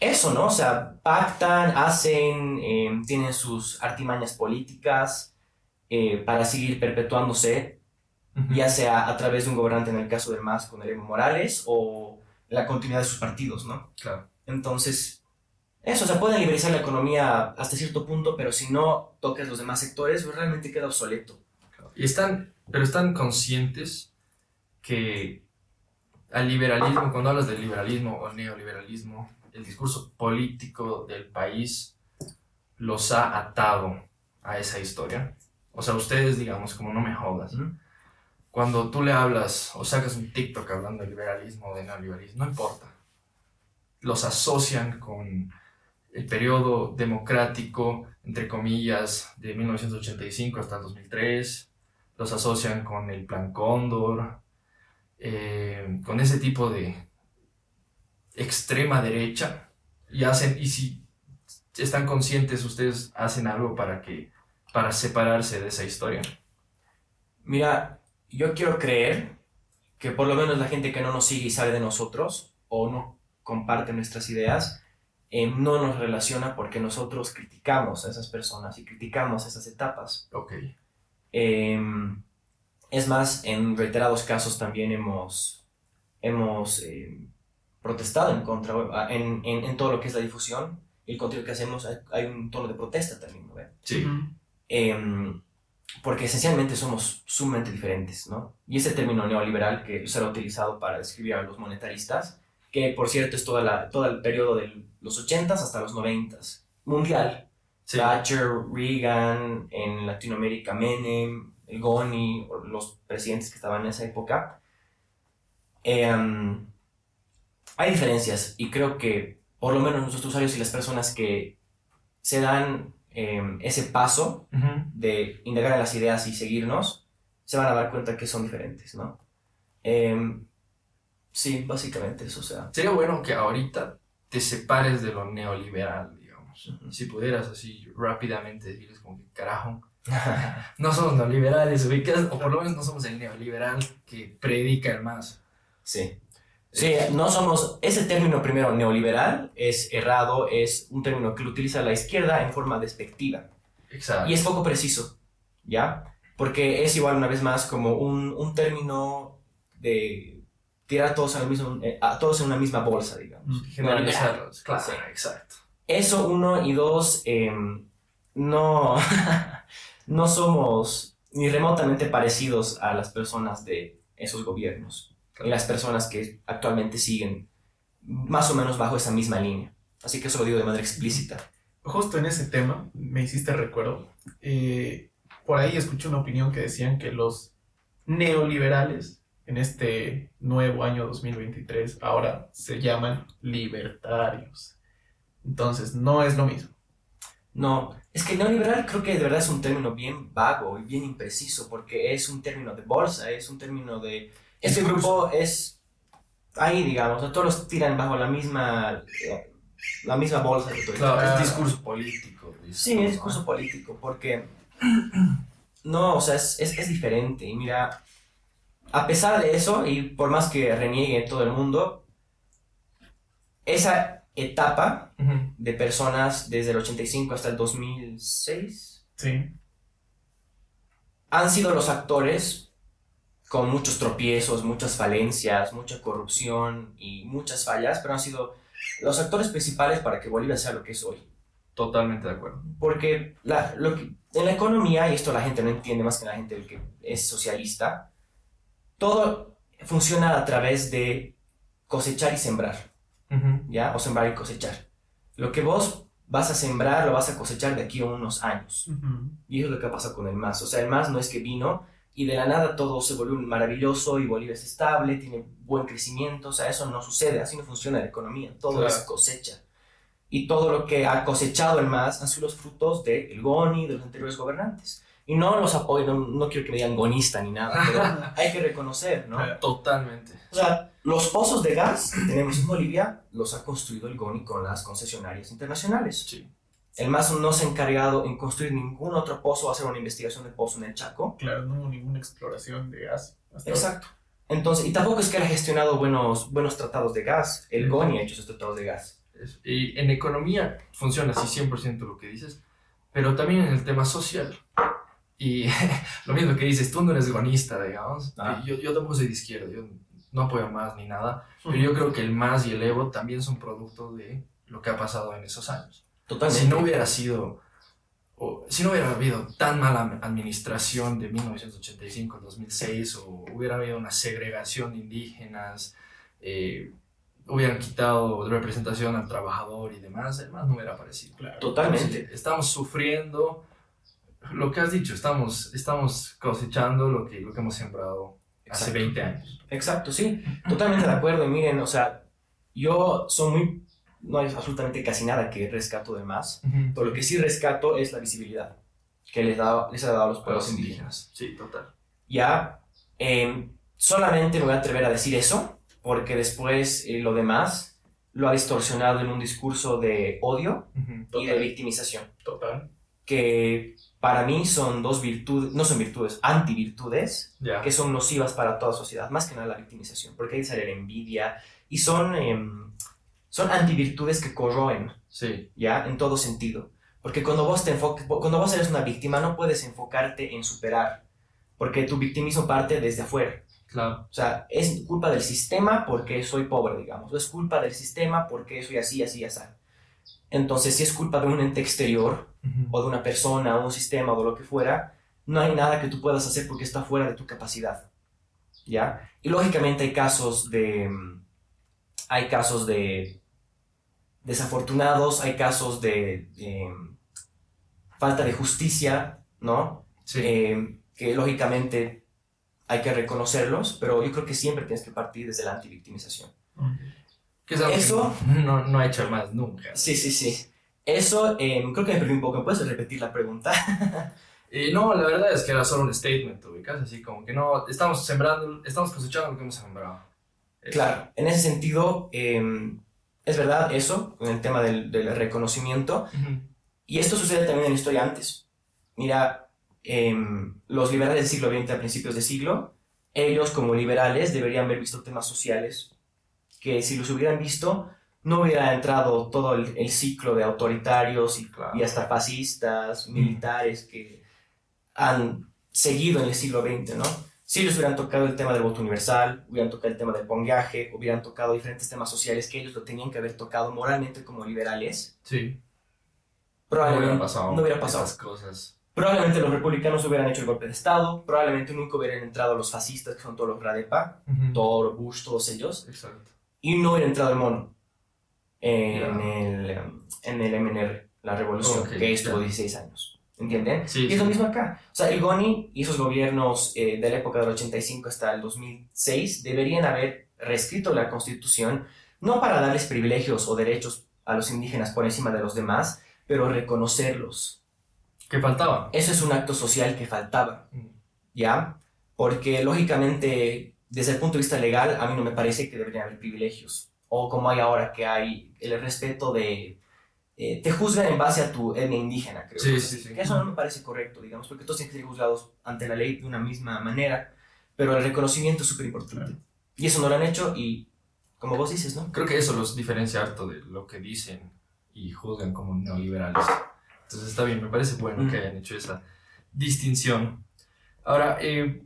C: eso, ¿no? O sea, pactan, hacen, eh, tienen sus artimañas políticas eh, para seguir perpetuándose, ya sea a través de un gobernante, en el caso del MAS con Evo Morales, o la continuidad de sus partidos, ¿no?
A: Claro.
C: Entonces, eso, o sea, pueden liberalizar la economía hasta cierto punto, pero si no tocas los demás sectores, pues realmente queda obsoleto.
A: Y están, pero están conscientes que al liberalismo, cuando hablas del liberalismo o neoliberalismo, el discurso político del país los ha atado a esa historia. O sea, ustedes, digamos, como no me jodas. Cuando tú le hablas o sacas un TikTok hablando de liberalismo o de neoliberalismo, no importa. Los asocian con el periodo democrático, entre comillas, de 1985 hasta el 2003. Los asocian con el Plan Cóndor, eh, con ese tipo de extrema derecha. Y hacen, y si están conscientes, ustedes hacen algo para que, para separarse de esa historia.
C: Mira, yo quiero creer que por lo menos la gente que no nos sigue y sabe de nosotros o no comparte nuestras ideas, eh, no nos relaciona porque nosotros criticamos a esas personas y criticamos esas etapas.
A: Ok.
C: Eh, Es más, en reiterados casos también hemos, hemos eh, protestado en contra, en, en, en todo lo que es la difusión y el contenido que hacemos, hay, hay un tono de protesta también, ¿no?
A: Sí.
B: Ujú.
C: Porque esencialmente somos sumamente diferentes, ¿no? Y ese término neoliberal que será utilizado para describir a los monetaristas, que por cierto es toda la, todo el periodo de los 80s hasta los 90s, mundial.
A: Sí.
C: Thatcher, Reagan, en Latinoamérica Menem, el Goni, los presidentes que estaban en esa época. Em, hay diferencias y creo que por lo menos nuestros usuarios y las personas que se dan em, ese paso
A: Ujú.
C: de indagar en las ideas y seguirnos, se van a dar cuenta que son diferentes, ¿no? Em, sí, básicamente eso, o sea.
A: Sería bueno que ahorita te separes de lo neoliberal, digamos.
C: Ujú.
A: Si pudieras así rápidamente decirles como que carajo, (laughs) no somos neoliberales, ubicas, o por lo menos no somos el neoliberal que predica el más.
C: Sí. Sí, no somos, ese término primero neoliberal es errado, es un término que lo utiliza la izquierda en forma despectiva
A: Exacto.
C: y es poco preciso, ¿ya? Porque es igual una vez más como un, un término de tirar a todos, mismo, eh, a todos en una misma bolsa, digamos.
B: Mm.
A: Generalizarlos, claro,
C: Sí.
A: exacto.
C: Eso, uno, y dos, em, no, (laughs) no somos ni remotamente parecidos a las personas de esos gobiernos las personas que actualmente siguen más o menos bajo esa misma línea. Así que eso lo digo de manera explícita.
B: Justo en ese tema, me hiciste recuerdo, eh, por ahí escuché una opinión que decían que los neoliberales en este nuevo año 2023 ahora se llaman libertarios. Entonces, no es lo mismo.
C: No, es que neoliberal creo que de verdad es un término bien vago y bien impreciso porque es un término de bolsa, es un término de... Este grupo es ahí, digamos, o todos los tiran bajo la misma, eh, la misma bolsa. de todo.
A: Claro, es discurso político.
C: Sí, es discurso político, porque (clears throat) no, o sea, es, es, es diferente. Y mira, a pesar de eso, y por más que reniegue todo el mundo, esa etapa de personas desde el 85 hasta el 2006
B: Sí.
C: han sido los actores con muchos tropiezos, muchas falencias, mucha corrupción y muchas fallas, pero han sido los actores principales para que Bolivia sea lo que es hoy.
A: Totalmente de acuerdo.
C: Porque la, lo que, en la economía, y esto la gente no entiende más que la gente que es socialista, todo funciona a través de cosechar y sembrar. ¿ya? O sembrar y cosechar. Lo que vos vas a sembrar lo vas a cosechar de aquí a unos años. Y eso es lo que pasa con el MAS. O sea, el MAS no es que vino y de la nada todo se volvió maravilloso y Bolivia es estable, tiene buen crecimiento. O sea, eso no sucede, así no funciona la economía. Todo
A: Claro.
C: es cosecha. Y todo lo que ha cosechado el MAS han sido los frutos del GONI, de los anteriores gobernantes. Y no los apoyo, no, no quiero que me digan gonista ni nada, pero (laughs) hay que reconocer, ¿no?
A: Totalmente.
C: O sea, los pozos de gas que tenemos en Bolivia los ha construido el GONI con las concesionarias internacionales.
A: Sí.
C: El MAS no se ha encargado en construir ningún otro pozo o hacer una investigación de pozo en el Chaco.
B: Claro, no hubo ninguna exploración de gas. hasta ahora.
C: Exacto. Entonces, y tampoco es que haya gestionado buenos, buenos tratados de gas. El
A: Ujú.
C: GONI ha hecho esos tratados de gas.
A: Y en economía funciona así 100% lo que dices, pero también en el tema social. Y (laughs) lo mismo que dices, tú no eres gonista, digamos.
C: Ah.
A: Yo, yo tampoco soy de izquierda, yo no apoyo más ni nada, pero yo creo que el MAS y el EVO también son producto de lo que ha pasado en esos años.
C: Totalmente.
A: Si no hubiera sido, o si no hubiera habido tan mala administración de 1985 2006, o hubiera habido una segregación de indígenas, eh, hubieran quitado representación al trabajador y demás, el MAS no hubiera aparecido.
B: Claro.
C: Totalmente.
A: Entonces, estamos sufriendo lo que has dicho, estamos, estamos cosechando lo que, lo que hemos sembrado hace
C: Exacto.
A: 20 años.
C: Exacto, sí. Totalmente de acuerdo. Y miren, o sea, yo soy muy... No hay absolutamente casi nada que rescato de más. Pero lo que sí rescato es la visibilidad que les, da, les ha dado a los pueblos
A: los
C: indígenas.
A: indígenas. Sí, total.
C: Ya, eh, solamente me voy a atrever a decir eso, porque después eh, lo demás lo ha distorsionado en un discurso de odio y de victimización,
B: Total.
C: que para mí son dos virtudes, no son virtudes, antivirtudes,
A: Ya.
C: que son nocivas para toda sociedad, más que nada la victimización, porque ahí sale la envidia y son, em, son antivirtudes que corroen,
A: Sí,
C: ¿ya? En todo sentido. Porque cuando vos, te enfoques, cuando vos eres una víctima no puedes enfocarte en superar porque tu victimismo parte desde afuera.
A: Claro.
C: O sea, es culpa del sistema porque soy pobre, digamos. O es culpa del sistema porque soy así, así, así. Entonces, si es culpa de un ente exterior, o de una persona, o un sistema, o de lo que fuera, no hay nada que tú puedas hacer porque está fuera de tu capacidad. ¿Ya? Y lógicamente hay casos de... Hay casos de desafortunados, hay casos de, falta de justicia, ¿no?
A: Sí.
C: Eh, que lógicamente hay que reconocerlos, pero yo creo que siempre tienes que partir desde la antivictimización.
A: Que es algo que
C: Eso-
A: no, no ha hecho más nunca.
C: Sí, sí, sí. Eso, eh, creo que me perdí un poco. ¿Puedes repetir la pregunta?
A: Y (laughs) no, la verdad es que era solo un statement, ubicas, así como que no, estamos sembrando, estamos cosechando lo que hemos sembrado. Eh,
C: Claro, en ese sentido, eh, es verdad eso, en el tema del, del reconocimiento. Y esto sucede también en la historia antes. Mira, em, los liberales del siglo XX a principios de siglo, ellos como liberales deberían haber visto temas sociales que si los hubieran visto no hubiera entrado todo el, el ciclo de autoritarios y,
A: Claro.
C: y hasta fascistas, militares que han seguido en el siglo XX, ¿no? Si ellos hubieran tocado el tema del voto universal, hubieran tocado el tema del pongaje, hubieran tocado diferentes temas sociales que ellos lo tenían que haber tocado moralmente como liberales,
A: Sí. No
C: probablemente
A: hubiera pasado.
C: no hubiera pasado.
A: Estas cosas.
C: Probablemente los republicanos hubieran hecho el golpe de Estado, probablemente nunca hubieran entrado los fascistas, que son todos los Radepa,
A: Ujú.
C: Toro, Bush, todos ellos,
A: Exacto.
C: y no hubiera entrado el mono en,
A: Ya.
C: el, um, en el MNR, la revolución,
A: Ok,
C: que estuvo
A: ya.
C: 16 años. ¿Entienden?
A: Sí,
C: y es lo
A: sí.
C: mismo acá. O sea, el GONI y esos gobiernos eh, de la época del 85 hasta el 2006 deberían haber reescrito la constitución, no para darles privilegios o derechos a los indígenas por encima de los demás, pero reconocerlos.
A: ¿Qué faltaba?
C: Eso es un acto social que faltaba.
A: Mm.
C: ¿ya? Porque lógicamente, desde el punto de vista legal, a mí no me parece que deberían haber privilegios. O como hay ahora que hay el respeto de... eh, te juzgan en base a tu etnia indígena, creo.
A: Sí, sí, sí.
C: Que eso no me parece correcto, digamos, porque todos tienen que ser juzgados ante la ley de una misma manera, pero el reconocimiento es súper importante. Y eso no lo han hecho y, como vos dices, ¿no?
A: Creo que eso los diferencia harto de lo que dicen y juzgan como neoliberales. Entonces está bien, me parece bueno
C: Mm.
A: que hayan hecho esa distinción. Ahora, eh,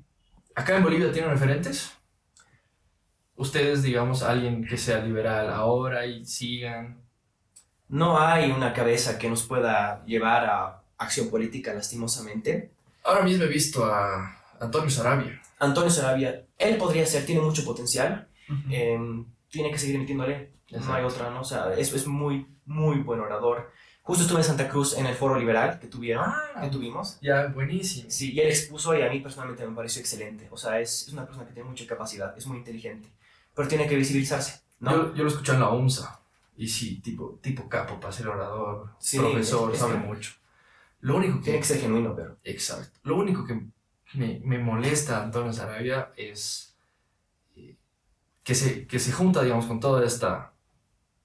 A: acá en Bolivia tienen referentes. Ustedes, digamos, alguien que sea liberal ahora y sigan.
C: No hay una cabeza que nos pueda llevar a acción política, lastimosamente.
A: Ahora mismo he visto a Antonio Sarabia.
C: Antonio Sarabia, él podría ser, tiene mucho potencial, eh, tiene que seguir metiéndole, no hay
A: Exacto.
C: otra, ¿no? O sea, es, es muy, muy buen orador. Justo estuve en Santa Cruz en el foro liberal que tuvieron,
A: Ah.
C: que tuvimos.
A: Ya, buenísimo.
C: Sí, y él expuso y a mí personalmente me pareció excelente. O sea, es, es una persona que tiene mucha capacidad, es muy inteligente, pero tiene que visibilizarse, ¿no?
A: Yo, yo lo escuché en la UMSA. Y sí, tipo, tipo capo para ser orador,
C: Sí,
A: profesor,
C: es-
A: sabe
C: es-
A: mucho. Lo único
C: Tiene
A: que
C: que ser genuino, pero...
A: Exacto. Lo único que me, me molesta a Antonio Sarabia es eh, que se, que se junta, digamos, con toda esta...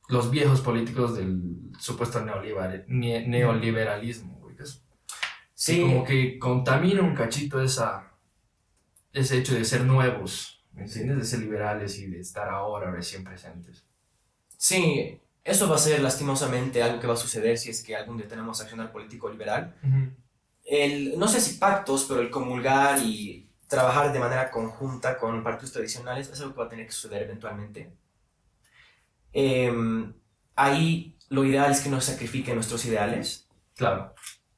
A: los viejos políticos del supuesto neoliberal, ne- neoliberalismo, ubicas.
C: Sí,
A: Como que contamina un cachito esa, ese hecho de ser nuevos, ¿me entiendes? De ser liberales y de estar ahora recién presentes.
C: sí, eso va a ser lastimosamente algo que va a suceder si es que algún día tenemos accionar político liberal. el, no sé si pactos, pero el comulgar y trabajar de manera conjunta con partidos tradicionales es algo que va a tener que suceder eventualmente. Em, ahí lo ideal es que no se sacrifiquen nuestros ideales
A: Claro.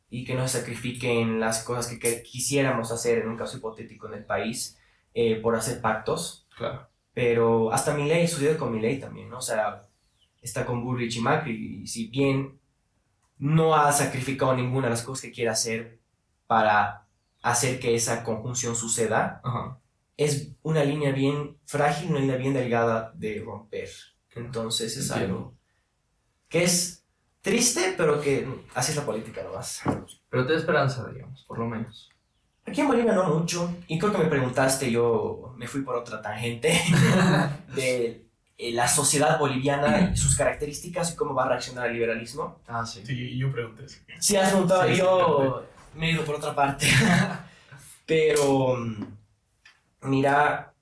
C: y que no se sacrifiquen las cosas que, que quisiéramos hacer en un caso hipotético en el país eh, por hacer pactos.
A: Claro.
C: Pero hasta mi ley sucede con mi ley también, ¿no? O sea, está con Bullrich y Macri, y si bien no ha sacrificado ninguna de las cosas que quiere hacer para hacer que esa conjunción suceda, es una línea bien frágil, una línea bien delgada de romper. Entonces es
A: Entiendo.
C: algo que es triste, pero que así es la política nomás.
A: Pero te da esperanza, digamos, por lo menos.
C: Aquí en Bolivia no mucho, y creo que me preguntaste, yo me fui por otra tangente, (laughs) de eh, la sociedad boliviana y sus características y cómo va a reaccionar el liberalismo.
A: Ah, sí.
B: Sí, yo pregunté eso.
C: Sí, has preguntado,
A: Sí, sí,
C: yo me he ido por otra parte. (laughs) pero, mm, mira,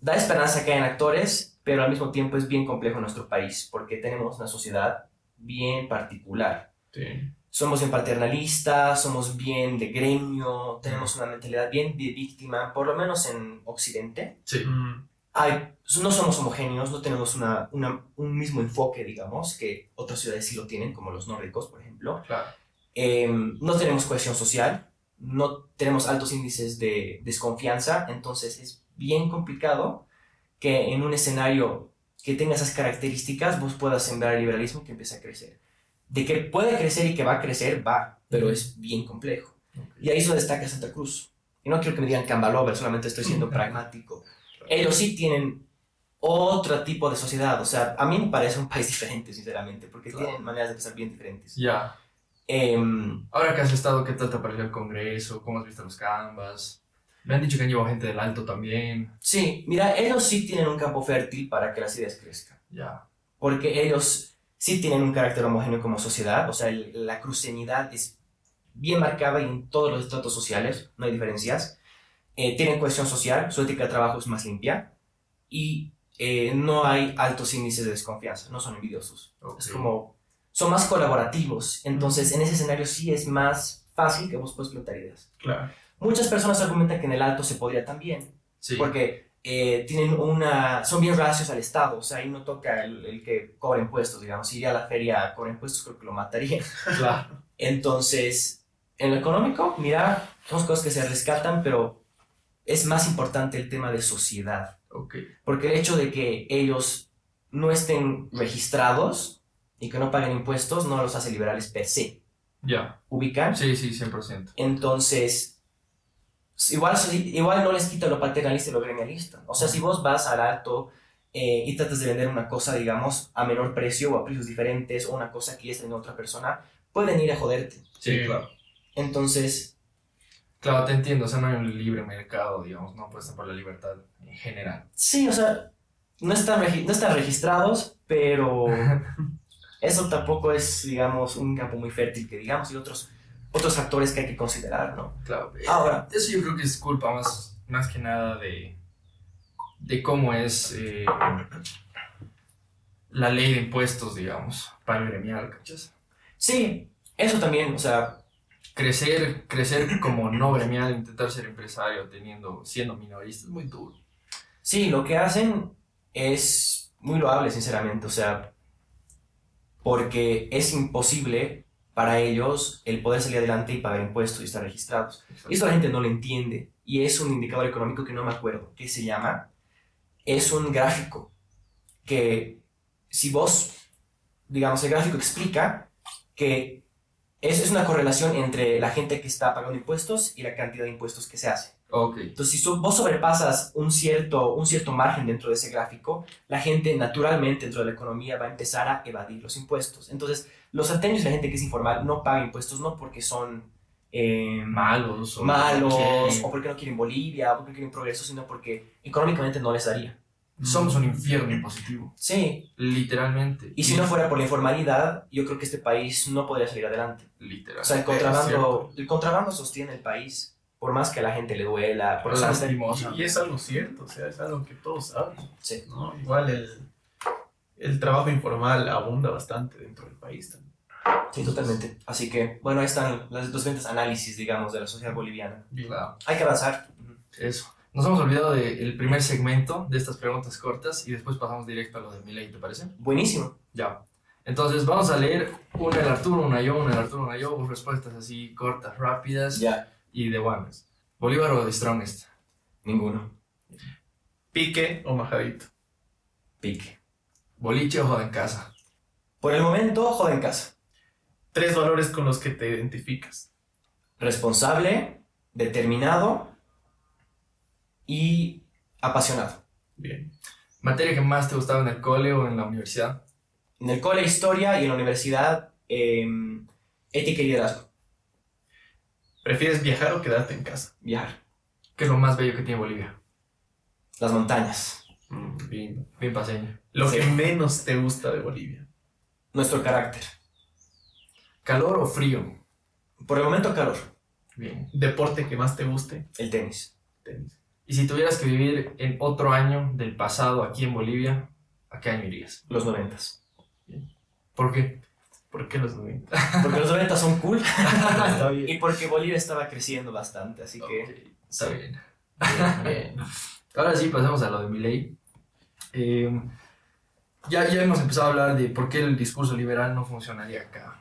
C: da esperanza que hayan actores, pero al mismo tiempo es bien complejo en nuestro país, porque tenemos una sociedad bien particular.
B: Sí.
C: somos bien paternalistas, somos bien de gremio, tenemos una mentalidad bien de víctima, por lo menos en Occidente.
A: Sí.
B: Mm,
C: Hay, no somos homogéneos, no tenemos una, una- un mismo enfoque, digamos, que otras ciudades sí lo tienen, como los nórdicos, por ejemplo.
A: Claro.
C: Eh, no tenemos cohesión social, no tenemos altos índices de desconfianza, entonces es bien complicado que en un escenario que tenga esas características vos puedas sembrar el liberalismo que empiece a crecer. De que puede crecer y que va a crecer, va, pero es bien complejo. Y ahí eso destaca Santa Cruz. Y no quiero que me digan Cambalover, solamente estoy siendo pragmático. Ellos sí tienen otro tipo de sociedad, o sea, a mí me parece un país (laughs) diferente, sinceramente, porque
A: Claro.
C: tienen maneras de pensar bien diferentes.
A: Ya.
C: Em,
A: Ahora que has estado, ¿qué tal te pareció el Congreso? ¿Cómo has visto los canvas? Me han dicho que han llevado gente del alto también.
C: Sí, mira, ellos sí tienen un campo fértil para que las ideas crezcan,
A: Ya.
C: porque ellos sí tienen un carácter homogéneo como sociedad, o sea, el- la cruceñidad es bien marcada en todos los estratos sociales, no hay diferencias. Eh, tienen cohesión social, su ética de trabajo es más limpia y eh, no hay altos índices de desconfianza, no son envidiosos.
A: Ok.
C: Es como, son más colaborativos, entonces en ese escenario sí es más fácil que vos puedas plantar ideas.
B: claro.
C: Muchas personas argumentan que en el alto se podría también,
A: Sí.
C: porque eh, tienen una, son bien racios al Estado, o sea, ahí no toca el, el que cobra impuestos, digamos, si iría a la feria a cobrar impuestos creo que lo mataría.
A: Claro. (laughs)
C: Entonces, en lo económico, mira, son cosas que se rescatan, pero es más importante el tema de sociedad,
A: Ok.
C: porque el hecho de que ellos no estén registrados y que no paguen impuestos no los hace liberales per se.
A: Ya.
C: ¿Ubican?
A: Sí, sí, 100%.
C: Entonces, igual, igual no les quita lo paternalista y lo gremialista. O sea, si vos vas al alto eh, y tratas de vender una cosa, digamos, a menor precio o a precios diferentes o una cosa que ya está en otra persona, pueden ir a joderte.
A: Sí. claro.
C: Entonces,
A: Claro, te entiendo. O sea, no hay un libre mercado, digamos. No apuestan por la libertad en general.
C: sí, o sea, no están, no están registrados, pero (laughs) eso tampoco es, digamos, un campo muy fértil que digamos y otros, otros factores que hay que considerar, ¿no?
A: Claro.
C: Ahora,
A: Eso yo creo que es culpa más, más que nada de, de cómo es eh, la ley de impuestos, digamos, para el gremial, ¿cachas?
C: sí, eso también, o sea,
A: Crecer, crecer como no gremial, intentar ser empresario teniendo, siendo minorista es muy duro.
C: Sí, lo que hacen es muy loable, sinceramente, o sea, porque es imposible para ellos el poder salir adelante y pagar impuestos y estar registrados. Y esto la gente no lo entiende, y es un indicador económico que no me acuerdo qué se llama. Es un gráfico que, si vos, digamos, el gráfico explica que es, es una correlación entre la gente que está pagando impuestos y la cantidad de impuestos que se hace.
A: Ok,
C: Entonces, si so- vos sobrepasas un cierto, un cierto margen dentro de ese gráfico, la gente naturalmente dentro de la economía va a empezar a evadir los impuestos. Entonces, los salteños y la gente que es informal no paga impuestos no porque son eh,
A: malos o
C: malos o porque no quieren Bolivia o porque quieren progreso, sino porque económicamente no les daría.
A: Somos un infierno impositivo,
C: Sí,
A: literalmente.
C: y si no fuera por la informalidad, yo creo que este país no podría salir adelante.
A: Literal.
C: O sea, el contrabando, el contrabando sostiene el país, por más que a la gente le duela, por más que-
A: lastimosa.
B: Y, y es algo cierto, o sea, es algo que todos saben.
C: Sí.
B: ¿no? Igual el, el trabajo informal abunda bastante dentro del país también.
C: Sí, totalmente. Así que, bueno, ahí están los diferentes análisis, digamos, de la sociedad boliviana.
A: Claro.
C: Hay que avanzar.
A: Eso. Nos hemos olvidado del primer segmento de estas preguntas cortas y después pasamos directo a lo de Milei, ¿te parece?
C: Buenísimo.
A: Ya. Entonces vamos a leer una el Arturo, una yo, una el Arturo, una yo, pues respuestas así cortas, rápidas
C: Ya.
A: y de buenas. ¿Bolívar o de Strongest?
C: Ninguno.
B: Pique o majadito.
C: Pique.
A: ¿Boliche o joda en casa?
C: Por el momento, joda en casa.
B: Tres valores con los que te identificas.
C: Responsable, determinado y apasionado.
B: Bien.
A: ¿Materia que más te gustaba en el cole o en la universidad?
C: En el cole, historia y en la universidad, em, ética y liderazgo.
B: ¿Prefieres viajar o quedarte en casa?
C: Viajar.
A: ¿Qué es lo más bello que tiene Bolivia?
C: Las montañas.
B: Bien.
A: Bien paseño.
B: Lo
C: Sí.
B: que menos te gusta de Bolivia.
C: Nuestro carácter.
A: ¿Calor o frío?
C: Por el momento, calor.
A: Bien.
B: Deporte que más te guste.
C: El tenis.
B: Tenis.
A: Y si tuvieras que vivir en otro año del pasado aquí en Bolivia, ¿a qué año irías?
C: Los noventas.
A: ¿Por qué?
B: ¿Por qué los 90? (laughs)
C: Porque los 90 son cool (laughs)
B: Está bien.
C: y porque Bolivia estaba creciendo bastante, así que...
A: Está bien.
B: Bien.
A: Ahora sí, pasemos a lo de Milei. Eh, ya, ya hemos empezado a hablar de por qué el discurso liberal no funcionaría acá.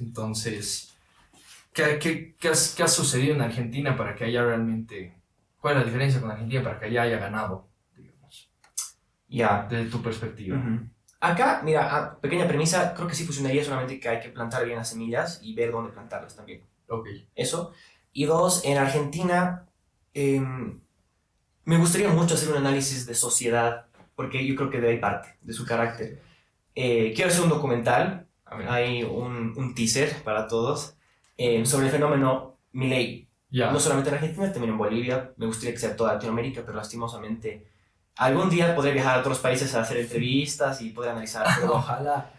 A: Entonces, ¿qué, qué, qué, has- qué ha sucedido en Argentina para que haya realmente... ¿Cuál es la diferencia con Argentina para que allá haya ganado, digamos,
C: Ya.
A: desde tu perspectiva?
C: Ujú. Acá, mira, ah, pequeña premisa, creo que sí funcionaría, solamente que hay que plantar bien las semillas y ver dónde plantarlas también.
A: Ok.
C: Eso. Y dos, en Argentina, em, me gustaría mucho hacer un análisis de sociedad, porque yo creo que de ahí parte, de su carácter. Eh, quiero hacer un documental,
A: A
C: hay un, un teaser para todos, em, sobre el fenómeno Milei. No solamente en Argentina, también en Bolivia. Me gustaría que sea toda Latinoamérica, pero lastimosamente algún día podré viajar a otros países a hacer entrevistas y poder analizar. (laughs) Pero
A: Ojalá.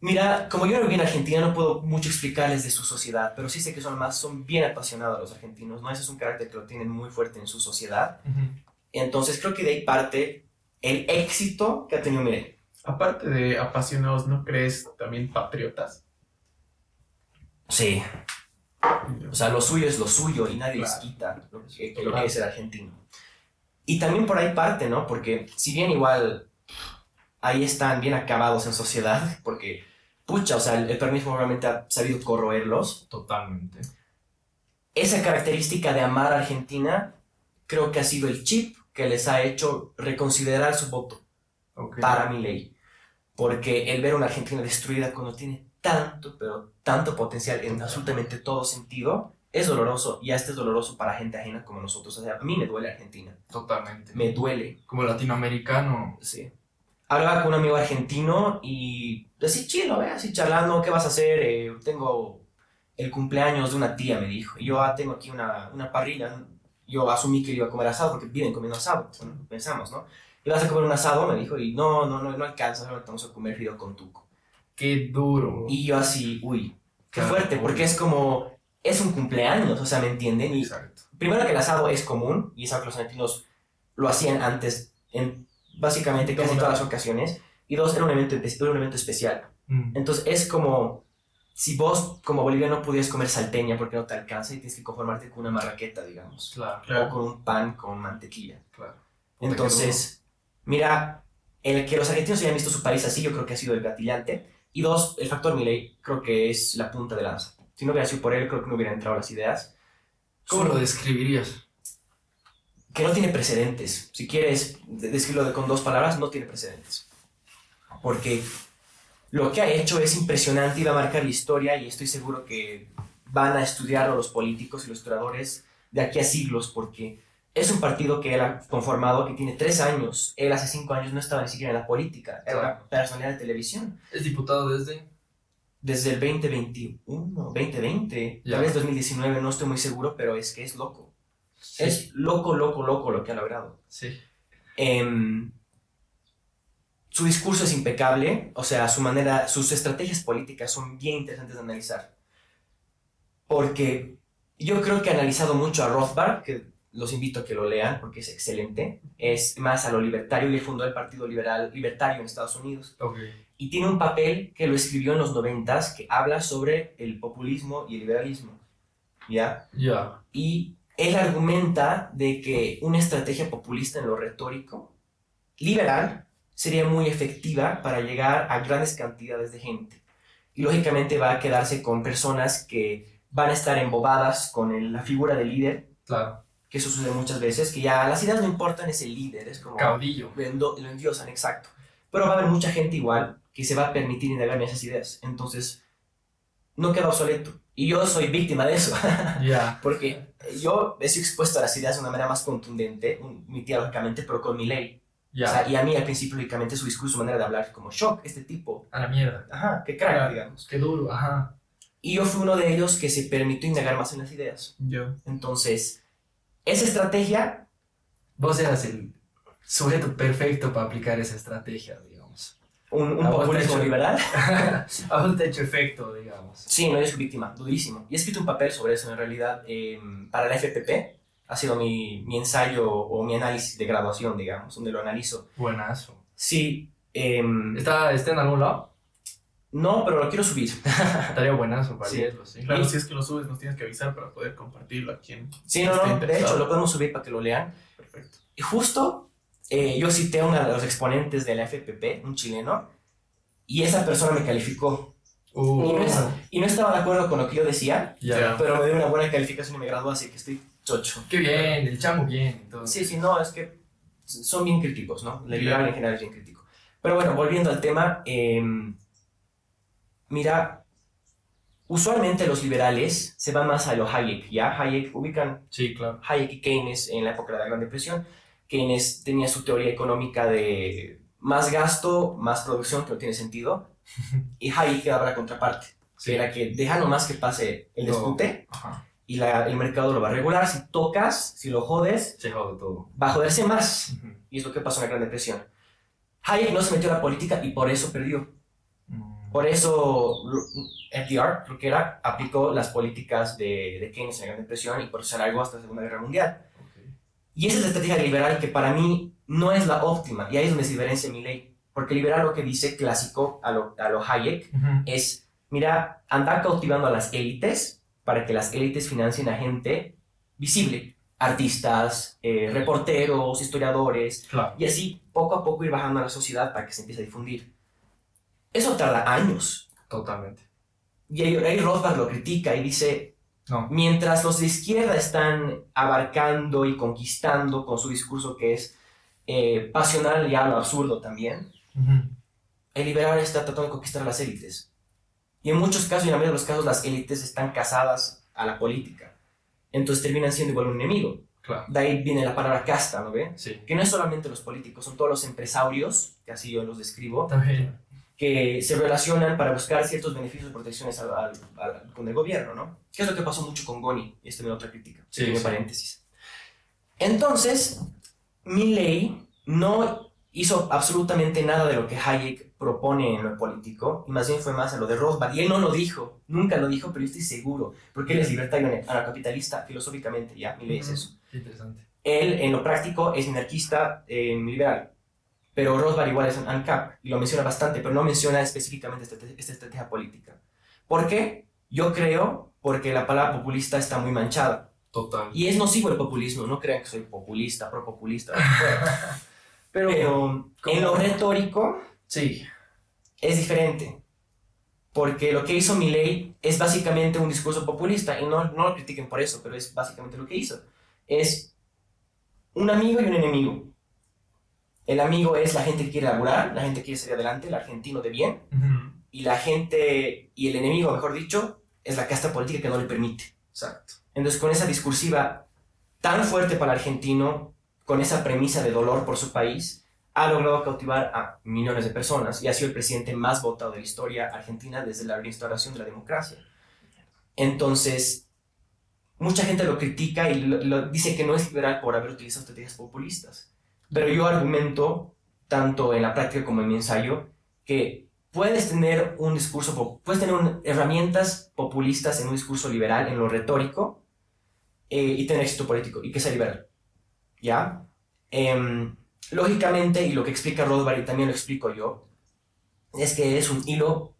C: Mira, como yo no viví en Argentina, no puedo mucho explicarles de su sociedad, pero sí sé que son más, son bien apasionados los argentinos, ¿no? Ese es un carácter que lo tienen muy fuerte en su sociedad. Entonces creo que de ahí parte el éxito que ha tenido Milei.
B: Aparte de apasionados, ¿no crees también patriotas?
C: Sí. O sea, lo suyo es lo suyo y nadie les
B: Claro.
C: quita lo que, lo que es el argentino. Y también por ahí parte, ¿no? Porque si bien igual ahí están bien acabados en sociedad, (laughs) porque, pucha, o sea, el, el peronismo realmente ha sabido corroerlos,
A: Totalmente.
C: esa característica de amar a Argentina creo que ha sido el chip que les ha hecho reconsiderar su voto para mi ley. Porque el ver a una Argentina destruida cuando tiene tanto, pero tanto potencial en absolutamente todo sentido, es doloroso y hasta es doloroso para gente ajena como nosotros. O sea, a mí me duele Argentina,
A: Totalmente.
C: me duele,
A: Como latinoamericano.
C: sí. Hablaba con un amigo argentino y así chilo, ¿eh? así charlando, ¿qué vas a hacer? Eh, tengo el cumpleaños de una tía, me dijo. Y yo ah, tengo aquí una, una parrilla. Yo asumí que iba a comer asado porque viven comiendo asado. Bueno, pensamos, ¿no? Y vas a comer un asado, me dijo, y no, no, no, no alcanza, solamente vamos a comer fideo con tuco.
A: Qué duro.
C: Y yo así, uy, qué
A: Claro.
C: fuerte, porque es como, es un cumpleaños, o sea, ¿me entienden? Y
A: Exacto.
C: primero que el asado es común, y es algo que los argentinos lo hacían antes en básicamente casi todas
B: la-
C: las ocasiones. Y dos, era un evento, era un evento especial.
A: Mm.
C: Entonces es como si vos como boliviano pudieras comer salteña porque no te alcanza y tienes que conformarte con una marraqueta, digamos.
A: Claro,
C: O con un pan con mantequilla.
A: claro.
C: Entonces, mira, el que los argentinos hayan visto su país así, yo creo que ha sido el gatillante. Y dos, el factor Milei, creo que es la punta de lanza. Si no hubiera sido por él, creo que no hubieran entrado las ideas.
A: ¿Cómo lo describirías?
C: Que no tiene precedentes. Si quieres de- describirlo de- con dos palabras, no tiene precedentes. Porque lo que ha hecho es impresionante y va a marcar la historia y estoy seguro que van a estudiarlo los políticos y los historiadores de aquí a siglos porque es un partido que él ha conformado que tiene tres años. Él hace cinco años no estaba ni siquiera en la política, era una personalidad de televisión.
A: ¿Es diputado desde?
C: Desde el 2021, 2020,
A: Ya.
C: tal vez 2019, no estoy muy seguro, pero es que es loco. Es loco, loco, loco lo que ha logrado.
A: Sí.
C: Em, su discurso es impecable, o sea, su manera, sus estrategias políticas son bien interesantes de analizar. Porque yo creo que he analizado mucho a Rothbard, que los invito a que lo lean porque es excelente. Es más a lo libertario y él fundó el Partido Liberal, Libertario en Estados Unidos.
A: Ok.
C: Y tiene un papel que lo escribió en los noventas que habla sobre el populismo y el liberalismo. ¿Ya?
A: Ya.
C: Y él argumenta de que una estrategia populista en lo retórico, liberal, sería muy efectiva para llegar a grandes cantidades de gente. Y lógicamente va a quedarse con personas que van a estar embobadas con el- la figura del líder,
A: Claro.
C: Que eso sucede muchas veces, que ya las ideas no importan, es el líder, es como
A: Caudillo.
C: lo, lo endiosan, exacto. Pero va a haber mucha gente igual que se va a permitir indagar en esas ideas. Entonces, no queda obsoleto. Y yo soy víctima de eso. (laughs)
A: Ya.
C: Porque yo he sido expuesto a las ideas de una manera más contundente, un- mi tía lógicamente, pero con mi ley.
A: Ya.
C: O sea, y a mí al principio, lógicamente, su discurso, su manera de hablar, como shock, este tipo.
A: A la mierda.
C: Ajá, qué crack,
B: Claro.
C: digamos.
A: Qué duro. Ajá.
C: Y yo fui uno de ellos que se permitió indagar más en las ideas.
B: Yo.
C: Entonces, esa estrategia,
A: Vos eras el sujeto perfecto para aplicar esa estrategia, digamos.
C: un, un populismo liberal, (laughs)
A: A vos te hecho efecto, digamos.
C: sí, no, yo soy víctima, durísimo. Y he escrito un papel sobre eso, en realidad, eh, para la FPP. Ha sido mi, mi ensayo o mi análisis de graduación, digamos, donde lo analizo.
A: Buenazo.
C: Sí, em,
A: ¿Está, ¿Está en algún lado?
C: No, pero lo quiero subir. (laughs)
A: Estaría buenazo para
C: Sí.
A: leerlo, sí.
B: Claro, si es que lo subes, nos tienes que avisar para poder compartirlo a quien.
C: Sí, no, no, de hecho, lo podemos subir para que lo lean.
B: Perfecto.
C: Y justo eh, yo cité a uno de los exponentes de la FPP, un chileno, y esa persona me calificó.
A: Uh,
C: Y no, es- y no estaba de acuerdo con lo que yo decía,
A: ya.
C: pero me dio una buena calificación y me graduó, así que estoy chocho.
A: Qué bien, el chamo bien. Entonces.
C: Sí, sí, no, es que son bien críticos, ¿no? El liberal en general es bien crítico. Pero bueno, volviendo al tema, eh, mira, usualmente los liberales se van más a lo Hayek, ¿ya? Hayek, ubican
A: Sí, claro.
C: Hayek y Keynes en la época de la Gran Depresión. Keynes tenía su teoría económica de más gasto, más producción, que no tiene sentido. (laughs) Y Hayek daba la contraparte,
A: Sí.
C: que era que deja nomás que pase el
A: Ajá.
C: y la- el mercado lo va a regular. Si tocas, si lo jodes,
A: Se jode todo.
C: va a joderse más. Y es lo que pasó en la Gran Depresión. Hayek no se metió a la política y por eso perdió. Por eso FDR, creo que era, aplicó las políticas de, de Keynes en la Gran Depresión y por eso alargó hasta la Segunda Guerra Mundial. Y esa es la estrategia liberal que para mí no es la óptima. Y ahí es donde se diferencia mi ley. Porque liberal lo que dice clásico a lo, a lo Hayek es, mira, andar cautivando a las élites para que las élites financien a gente visible. Artistas, eh, reporteros, historiadores,
A: Claro.
C: y así poco a poco ir bajando a la sociedad para que se empiece a difundir. Eso tarda años.
A: Totalmente.
C: Y ahí, Rothbard lo critica y dice,
A: No.
C: mientras los de izquierda están abarcando y conquistando con su discurso que es eh, pasional y a lo absurdo también, el liberal está tratando de conquistar a las élites. Y en muchos casos, y en la mayoría de los casos, las élites están casadas a la política. Entonces terminan siendo igual un enemigo.
A: Claro.
C: De ahí viene la palabra casta, ¿no ve?
A: Sí.
C: Que no es solamente los políticos, son todos los empresarios, que así yo los describo,
A: También.
C: Que se relacionan para buscar ciertos beneficios y protecciones al- al- al- con el gobierno, ¿no? Que es lo que pasó mucho con Goni, y esta es mi otra crítica,
A: Sí, sí.
C: paréntesis. Entonces, Milley no hizo absolutamente nada de lo que Hayek propone en lo político, y más bien fue más a lo de Rothbard, y él no lo dijo, nunca lo dijo, pero yo estoy seguro, porque él es libertario anarcocapitalista, filosóficamente, ya, Milley es
A: Ujú.
C: eso.
A: Qué interesante.
C: Él, en lo práctico, es minarquista eh, liberal. Pero Rothbard igual es un ANCAP y lo menciona bastante, pero no menciona específicamente esta, esta estrategia política. ¿Por qué? Yo creo porque la palabra populista está muy manchada.
A: Total.
C: Y es nocivo el populismo. No crean que soy populista, pro-populista. (laughs)
A: Pero,
C: Pero en lo retórico
A: sí.
C: es diferente. Porque lo que hizo Milley es básicamente un discurso populista. Y no, no lo critiquen por eso, pero es básicamente lo que hizo. Es un amigo y un enemigo. El amigo es la gente que quiere laburar, la gente que quiere salir adelante, el argentino de bien. Y la gente, y el enemigo, mejor dicho, es la casta política que no le permite.
A: Exacto.
C: Entonces, con esa discursiva tan fuerte para el argentino, con esa premisa de dolor por su país, ha logrado cautivar a millones de personas y ha sido el presidente más votado de la historia argentina desde la restauración de la democracia. Entonces, mucha gente lo critica y lo- lo- dice que no es liberal por haber utilizado estrategias populistas. Pero yo argumento, tanto en la práctica como en mi ensayo, que puedes tener un discurso, puedes tener un- herramientas populistas en un discurso liberal, en lo retórico, eh, y tener éxito político, y que sea liberal. ¿Ya? Em, lógicamente, y lo que explica Rothbard, y también lo explico yo, es que es un hilo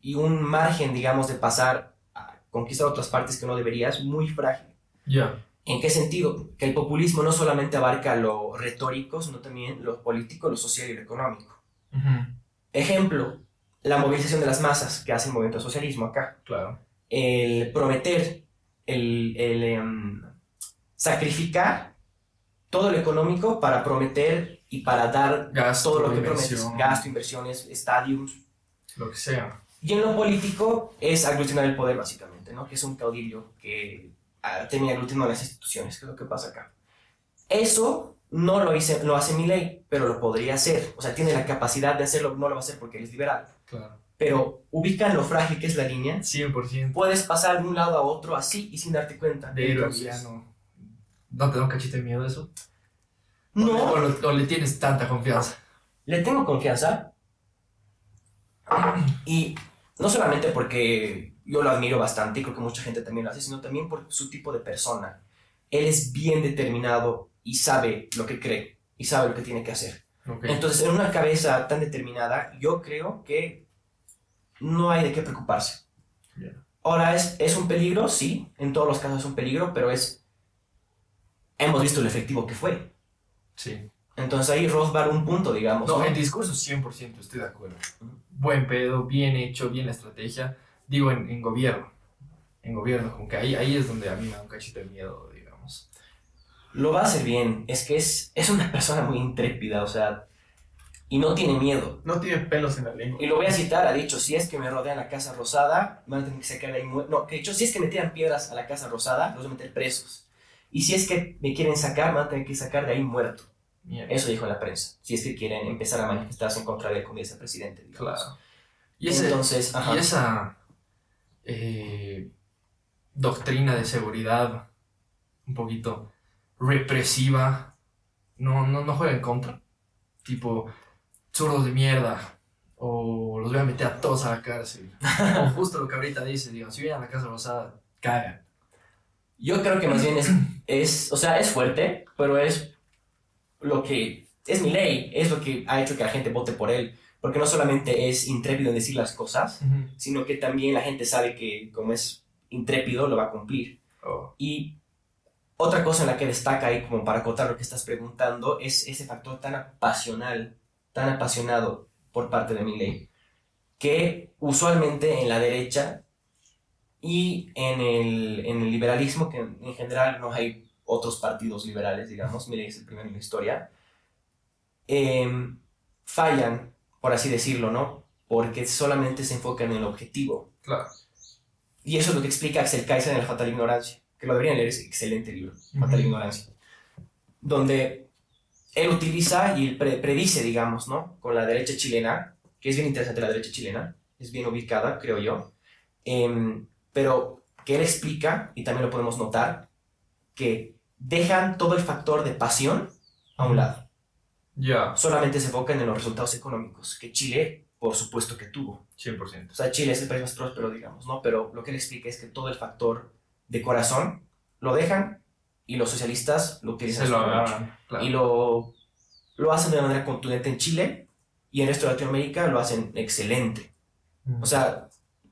C: y un margen, digamos, de pasar a conquistar otras partes que no deberías, muy frágil.
A: Ya.
C: ¿En qué sentido? Que el populismo no solamente abarca lo retórico, sino también lo político, lo social y lo económico.
A: Ujú.
C: Ejemplo, la movilización de las masas que hace el movimiento socialismo acá.
A: Claro.
C: El prometer, el, el, em, sacrificar todo lo económico para prometer y para dar
A: Gasto,
C: todo lo que prometes. Gasto, inversiones, estadios.
A: Lo que sea.
C: Y en lo político es aglutinar el poder, básicamente, ¿no? Que es un caudillo que ah, termina aglutinando las instituciones, que es lo que pasa acá. Eso no lo, hice, lo hace mi ley, pero lo podría hacer. O sea, tiene la capacidad de hacerlo, no lo va a hacer porque él es liberal.
A: Claro.
C: Pero ubican lo frágil que es la línea.
A: 100%.
C: Puedes pasar de un lado a otro así y sin darte cuenta.
A: De a
C: Entonces,
A: villano. ¿No te da un cachito de miedo eso?
C: No,
A: ¿O, o le tienes tanta confianza?
C: le tengo confianza. Y no solamente porque yo lo admiro bastante y creo que mucha gente también lo hace, sino también por su tipo de persona. Él es bien determinado y sabe lo que cree y sabe lo que tiene que hacer.
A: Ok.
C: Entonces, en una cabeza tan determinada, yo creo que no hay de qué preocuparse.
B: Ya.
C: Ahora, ¿es, ¿es un peligro? Sí, en todos los casos es un peligro, pero es... Hemos visto el efectivo que fue.
A: Sí.
C: Entonces ahí Rothbard un punto, digamos.
A: No,
C: ¿no?
A: en discurso 100% estoy de acuerdo. Buen pedo, bien hecho, bien la estrategia. Digo, en, en gobierno. En gobierno, como que ahí, ahí es donde a mí me da un cachito de miedo, digamos.
C: Lo va a hacer bien. Es que es, es una persona muy intrépida, o sea, y no tiene miedo.
B: No tiene pelos en la lengua.
C: Y lo voy a citar, ha dicho, si es que me rodean la Casa Rosada, van a tener que sacar de ahí... No, que ha dicho, si es que me tiran piedras a la Casa Rosada, los voy a meter presos. Y si es que me quieren sacar, van a tener que sacar de ahí muerto.
A: Mierda.
C: Eso dijo en la prensa. Si es que quieren empezar a manifestarse en contra de él como vicepresidente. digamos.
A: Claro. Y, ese-
C: Entonces, ajá.
A: y esa eh, doctrina de seguridad un poquito represiva no, no, no juega en contra. Tipo, zurdos de mierda. O los voy a meter a todos a la cárcel. (laughs) o justo lo que ahorita dice, digo, si vienen a la Casa Rosada, cagan.
C: Yo creo que más bien es, es, o sea, es fuerte, pero es lo que, es mi ley, es lo que ha hecho que la gente vote por él. Porque no solamente es intrépido en decir las cosas, sino que también la gente sabe que como es intrépido, lo va a cumplir.
A: Oh,
C: Y otra cosa en la que destaca ahí, como para acotar lo que estás preguntando, es ese factor tan apasional, tan apasionado por parte de Milley, que usualmente en la derecha y en el, en el liberalismo, que en general no hay otros partidos liberales, digamos, Milley es el primero en la historia, em, fallan, por así decirlo, ¿no? Porque solamente se enfocan en el objetivo.
A: claro.
C: Y eso es lo que explica Axel Kaiser en La Fatal Ignorancia, que lo deberían leer, es excelente libro, Fatal
A: Ujú.
C: Ignorancia, donde él utiliza y pre- predice, digamos, ¿no? Con la derecha chilena, que es bien interesante la derecha chilena, es bien ubicada, creo yo, em, pero que él explica, y también lo podemos notar, que dejan todo el factor de pasión a un lado,
A: Ya,
C: solamente se enfocan en los resultados económicos, que Chile, por supuesto que tuvo.
A: 100%.
C: O sea, Chile es el país más próspero, digamos, ¿no? Pero lo que él explica es que todo el factor de corazón lo dejan y los socialistas lo utilizan
A: Se lo agarran. Claro.
C: Y lo, lo hacen de manera contundente en Chile y en el resto de Latinoamérica lo hacen excelente. O sea,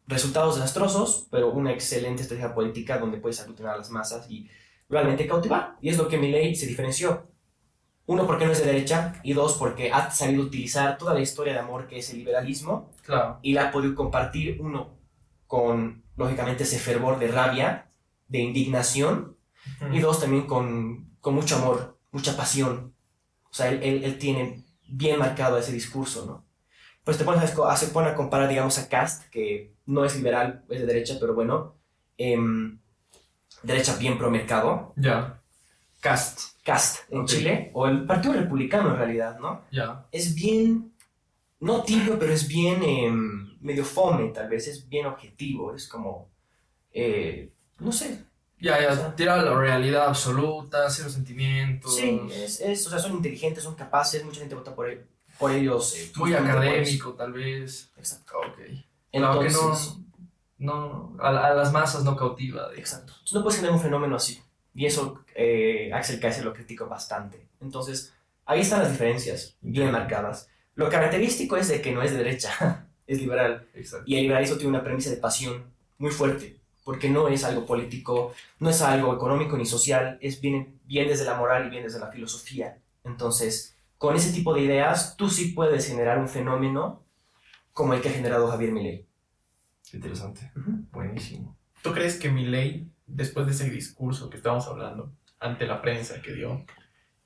C: resultados desastrosos, pero una excelente estrategia política donde puedes aglutinar a las masas y realmente cautivar. Y es lo que Milley se diferenció. Uno, porque no es de derecha, y dos, porque ha sabido utilizar toda la historia de amor que es el liberalismo
A: claro.
C: y la ha podido compartir, uno, con, lógicamente, ese fervor de rabia, de indignación, y dos, también con, con mucho amor, mucha pasión. O sea, él, él, él tiene bien marcado ese discurso, ¿no? Pues te pones a- se pone a comparar, digamos, a Cast, que no es liberal, es de derecha, pero bueno, em, derecha bien pro mercado,
A: Ya. Cast.
C: Cast en. Chile, o el Partido Republicano en realidad, ¿no?
A: Ya.
C: es bien, no tibio, pero es bien em, medio fome, tal vez, es bien objetivo, es como, eh, no sé,
A: Ya, Tira la realidad absoluta, cero sentimientos.
C: sí, es, es, o sea, son inteligentes, son capaces, mucha gente vota por, él- por ellos. eh,
A: Muy académico, tal vez.
C: Exacto.
A: Ok. Claro que
C: Entonces,
A: no, no, a, a las masas no cautiva. digamos.
C: exacto. Entonces no puedes generar un fenómeno así, y eso eh, Axel Kaiser lo critica bastante. Entonces, ahí están las diferencias, bien marcadas. Lo característico es de que no es de derecha, (laughs) es liberal.
A: Exacto.
C: Y el liberalismo tiene una premisa de pasión muy fuerte, porque no es algo político, no es algo económico ni social, es bien, bien desde la moral y bien desde la filosofía. Entonces, con ese tipo de ideas, tú sí puedes generar un fenómeno como el que ha generado Javier Milei.
A: Interesante. Buenísimo.
B: ¿Tú crees que Milei, después de ese discurso que estamos hablando ante la prensa que dio,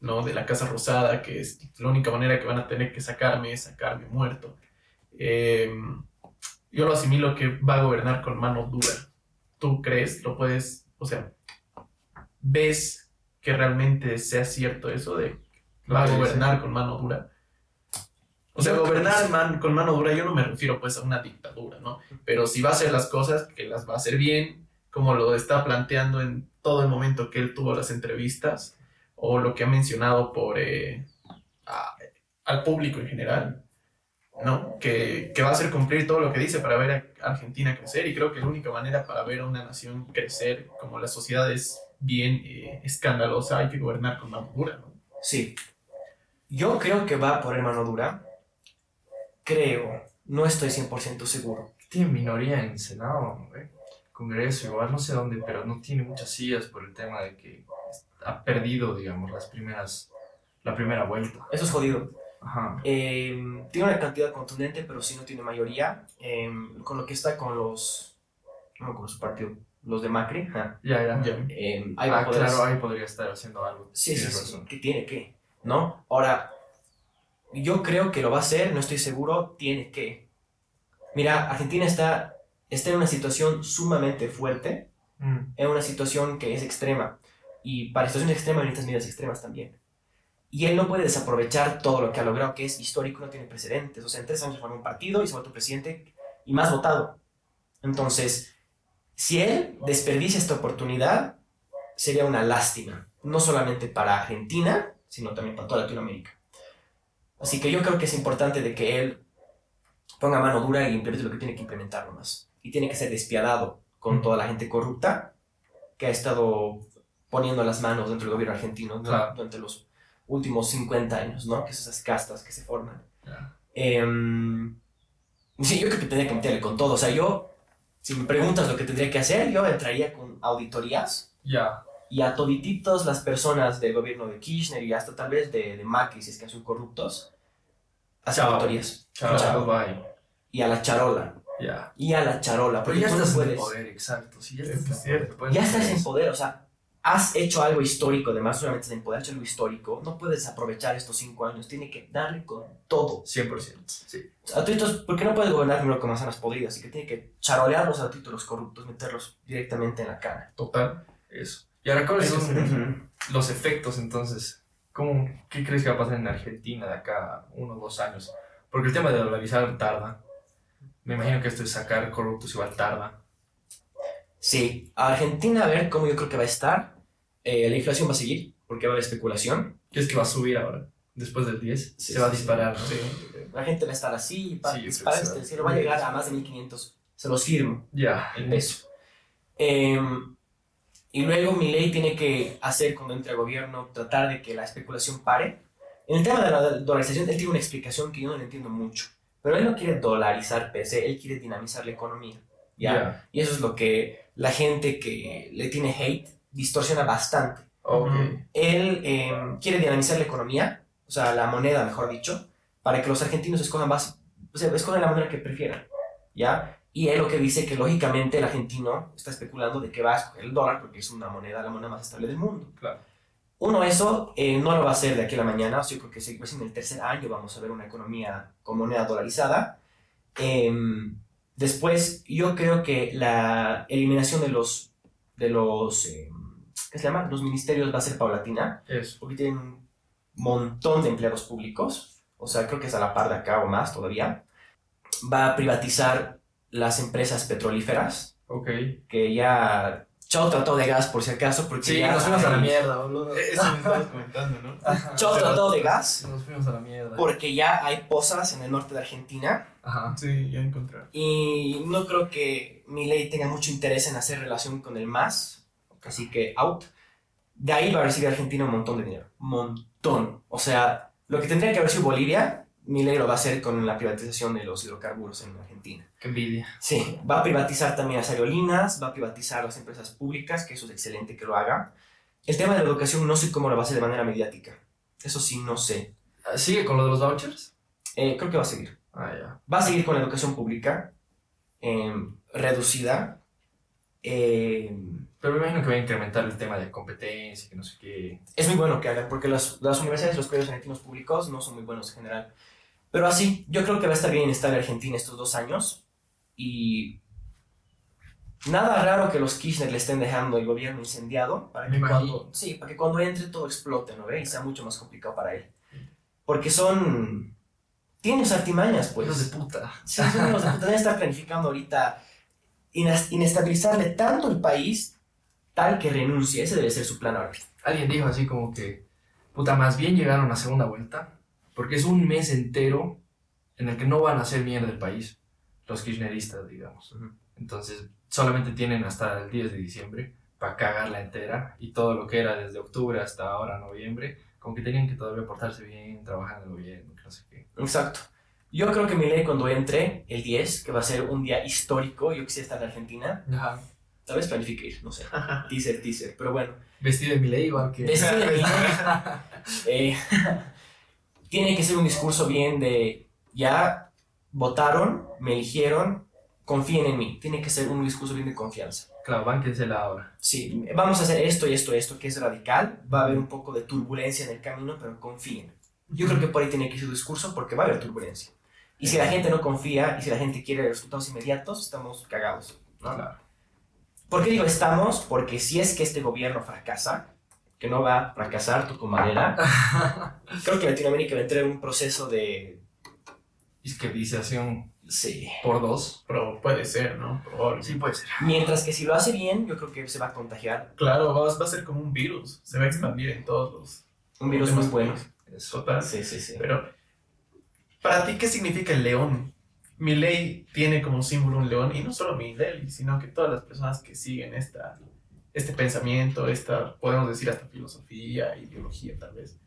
B: ¿no? De la Casa Rosada, que es la única manera que van a tener que sacarme es sacarme muerto. eh, yo lo asimilo que va a gobernar con mano dura. ¿Tú crees? ¿Lo puedes? O sea, ¿ves que realmente sea cierto eso de va a gobernar con mano dura? O sea, gobernar man- con mano dura, yo no me refiero pues a una dictadura, ¿no? Pero si va a hacer las cosas, que las va a hacer bien, como lo está planteando en todo el momento que él tuvo las entrevistas, o lo que ha mencionado por eh, a- al público en general, ¿no? Que, que va a hacer cumplir todo lo que dice para ver a Argentina crecer, y creo que la única manera para ver a una nación crecer, como la sociedad es bien eh, escandalosa, hay que gobernar con mano dura, ¿no?
C: Sí. Yo creo que va a poner mano dura. Creo, no estoy 100% seguro.
A: tiene minoría en Senado, ¿no? ¿Eh? Congreso, igual no sé dónde, pero no tiene muchas sillas por el tema de que ha perdido, digamos, las primeras, la primera vuelta.
C: Eso es jodido.
A: Ajá.
C: Eh, tiene una cantidad contundente, pero sí no tiene mayoría. Eh, con lo que está con los. No acuerdo su partido. Los de Macri.
A: Ya, ya.
B: Ya.
C: Eh, ahí va
A: Ah,
C: a poder
A: claro, ahí podría estar haciendo algo.
C: Sí, sí, sí. Que tiene que. ¿No? Ahora, yo creo que lo va a hacer, no estoy seguro. Tiene que. Mira, Argentina está, está en una situación sumamente fuerte.
A: Mm,
C: en una situación que es extrema. Y para situaciones extremas necesitas medidas extremas también. Y él no puede desaprovechar todo lo que ha logrado, que es histórico, no tiene precedentes. O sea, en tres años formó un partido y se vuelto presidente y más votado. Entonces, si él desperdicia esta oportunidad, sería una lástima. No solamente para Argentina, sino también para toda Latinoamérica. Así que yo creo que es importante de que él ponga mano dura y implemente lo que tiene que implementar nomás. Y tiene que ser despiadado con toda la gente corrupta que ha estado poniendo las manos dentro del gobierno argentino ¿no?
A: Claro.
C: durante los últimos 50 años, ¿no? Que son esas castas que se forman.
A: ya.
C: Em, sí, yo creo que tendría que meterle con todo. O sea, yo, si me preguntas lo que tendría que hacer, yo entraría con auditorías
A: Ya.
C: y a todititos las personas del gobierno de Kirchner y hasta tal vez de, de Macri, si es que son corruptos, hacer
A: Chao.
C: auditorías.
A: Chao,
C: Chao.
A: bye.
C: Y a la charola.
A: Ya.
C: Y a la charola.
A: Pero
C: Porque
A: ya
C: tú no
A: estás en
C: puedes-
A: poder, exacto. Sí, ya estás en
B: es
A: poder,
C: Ya estás en poder, o sea, has hecho algo histórico, además, solamente en poder, has hecho algo histórico, no puedes aprovechar estos cinco años, tiene que darle con todo.
A: 100%. Sí.
C: O sea, a toditos, ¿por qué no puedes gobernar primero con manzanas podridas? Así que tiene que charolearlos a todos los corruptos, meterlos directamente en la cara.
B: Total.
A: Eso. Y ahora, ¿cuáles son los efectos entonces? ¿Cómo, ¿Qué crees que va a pasar en Argentina de acá a uno o dos años? Porque el tema de dolarizar tarda. Me imagino que esto de sacar corruptos igual tarda.
C: Sí, Argentina, a ver cómo yo creo que va a estar. Eh, la inflación va a seguir, porque va a haber especulación.
A: ¿Qué es que va a subir ahora? Después del 10.
C: Sí,
A: se va a
C: sí, sí.
A: disparar. ¿no?
C: La gente va a estar así, va
A: Sí,
C: a disparar
A: sí.
C: el cielo, va a llegar a más de 1500. Se los firmo.
A: Ya.
C: el peso. Eh, y luego mi ley tiene que hacer cuando entre al gobierno, tratar de que la especulación pare. En el tema de la dolarización, él tiene una explicación que yo no le entiendo mucho. Pero él no quiere dolarizar PC, él quiere dinamizar la economía. ¿ya? Y eso es lo que la gente que le tiene hate distorsiona bastante. Él eh, quiere dinamizar la economía, o sea, la moneda, mejor dicho, para que los argentinos escojan más, o sea, escojan la moneda que prefieran, ¿ya? Y él lo que dice que lógicamente el argentino está especulando de que va a escoger el dólar porque es una moneda, la moneda más estable del mundo.
A: Claro.
C: Uno, eso eh, no lo va a hacer de aquí a la mañana, o sea, yo creo que sí, pues, en el tercer año vamos a ver una economía con moneda dolarizada. Em, después, yo creo que la eliminación de los, de los, ¿qué se llama? Los ministerios va a ser paulatina
A: Eso.
C: porque tienen un montón de empleados públicos, o sea, creo que es a la par de acá o más todavía. Va a privatizar las empresas petrolíferas,
A: Ok.
C: que ya... Chao tratado de gas, por si acaso, porque
A: Sí,
C: ya
A: nos fuimos a la mierda, boludo. (laughs)
B: Eso me estabas comentando, ¿no?
C: Chao tratado de gas,
A: Nos fuimos a la mierda.
C: porque ya hay pozas en el norte de Argentina,
A: Ajá.
B: Sí, ya encontré.
C: y no creo que mi ley tenga mucho interés en hacer relación con el MAS, así que out. De ahí va a recibir Argentina un montón de dinero, montón. O sea, lo que tendría que haber sido Bolivia, mi ley lo va a hacer con la privatización de los hidrocarburos en Argentina.
A: Qué envidia.
C: Sí, va a privatizar también las aerolíneas, va a privatizar las empresas públicas, que eso es excelente que lo haga. El tema de la educación no sé cómo lo va a hacer de manera mediática. Eso sí, no sé.
A: ¿Sigue con lo de los vouchers?
C: Eh, creo que va a seguir.
A: Ah, ya.
C: Va a seguir con la educación pública em, reducida. em,
A: Pero me imagino que va a incrementar el tema de competencia, que no sé qué.
C: es muy bueno que hagan, porque las, las universidades los colegios argentinos públicos no son muy buenos en general. Pero así, yo creo que va a estar bien estar en Argentina estos dos años. Y nada raro que los Kirchner le estén dejando el gobierno incendiado para que, cuando, sí, para que cuando entre todo explote, ¿no ve? Y sea mucho más complicado para él. Porque son... Tienen sus artimañas, pues.
A: Hijos de puta.
C: Sí, son hijos de puta. Deben estar planificando ahorita inestabilizarle tanto el país tal que renuncie. Ese debe ser su plan ahora.
A: Alguien dijo así como que, puta, más bien llegaron a segunda vuelta, porque es un mes entero en el que no van a hacer mierda el país, los kirchneristas, digamos. Entonces, solamente tienen hasta el 10 de diciembre para cagarla entera y todo lo que era desde octubre hasta ahora, noviembre, como que tenían que todavía portarse bien, trabajar en el gobierno, no sé qué.
C: Exacto. Yo creo que mi ley cuando entre, el 10, que va a ser un día histórico, yo quisiera estar en Argentina,
A: Ajá.
C: tal vez planifique ir, no sé, teaser, teaser, pero bueno.
A: Vestido de Milei igual que...
C: Vestido de Milei. (laughs) Eh, tiene que ser un discurso bien de, ya votaron, me eligieron, confíen en mí. Tiene que ser un discurso bien de confianza.
A: Claro, bánquensela ahora.
C: Sí, vamos a hacer esto y esto y esto, que es radical. Va a haber un poco de turbulencia en el camino, pero confíen. Yo creo que por ahí tiene que ir su discurso porque va a haber turbulencia. Y si la gente no confía y si la gente quiere resultados inmediatos, estamos cagados. ¿no?
A: Claro.
C: ¿Por qué digo estamos? Porque si es que este gobierno fracasa, que no va a fracasar tu comadera, (laughs) creo que Latinoamérica va a entrar en un proceso de...
A: Izquierdiciación
C: Sí.
A: por dos.
B: Pero puede ser, ¿no? Probable.
A: Sí, puede ser.
C: Mientras que si lo hace bien, yo creo que se va a contagiar.
B: Claro, va, va a ser como un virus. Se va a expandir en todos los.
C: Un virus muy bueno.
A: Eso.
B: Total.
C: Sí, sí, sí.
B: Pero, ¿para ti qué significa el león? Mi ley tiene como símbolo un león, y no solo mi ley, sino que todas las personas que siguen esta, este pensamiento, esta, podemos decir hasta filosofía, ideología tal vez.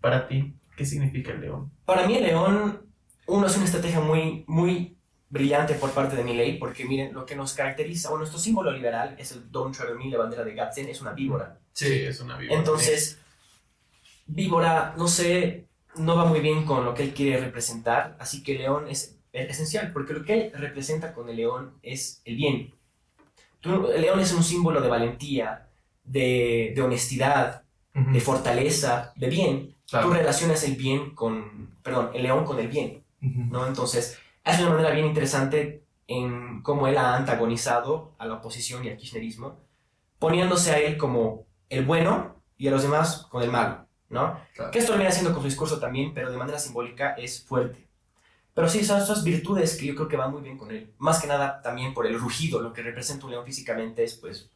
B: Para ti, ¿qué significa el león?
C: Para mí el león, uno es una estrategia muy, muy brillante por parte de mi ley, porque miren, lo que nos caracteriza, o nuestro símbolo liberal es el Don't Tread la bandera de Gadsden, es una víbora.
B: Sí, es una víbora.
C: Entonces, víbora, no sé, no va muy bien con lo que él quiere representar, así que león es esencial, porque lo que él representa con el león es el bien. El león es un símbolo de valentía, de, de honestidad,
A: Ujú.
C: de fortaleza, de bien.
A: Claro.
C: Tú relacionas el bien con, perdón, el león con el bien,
A: Ujú.
C: ¿no? Entonces, es una manera bien interesante en cómo él ha antagonizado a la oposición y al kirchnerismo, poniéndose a él como el bueno y a los demás con el malo, ¿no?
A: Claro.
C: Que esto lo viene haciendo con su discurso también, pero de manera simbólica es fuerte. Pero sí, son esas virtudes que yo creo que van muy bien con él. Más que nada también por el rugido, lo que representa un león físicamente es pues...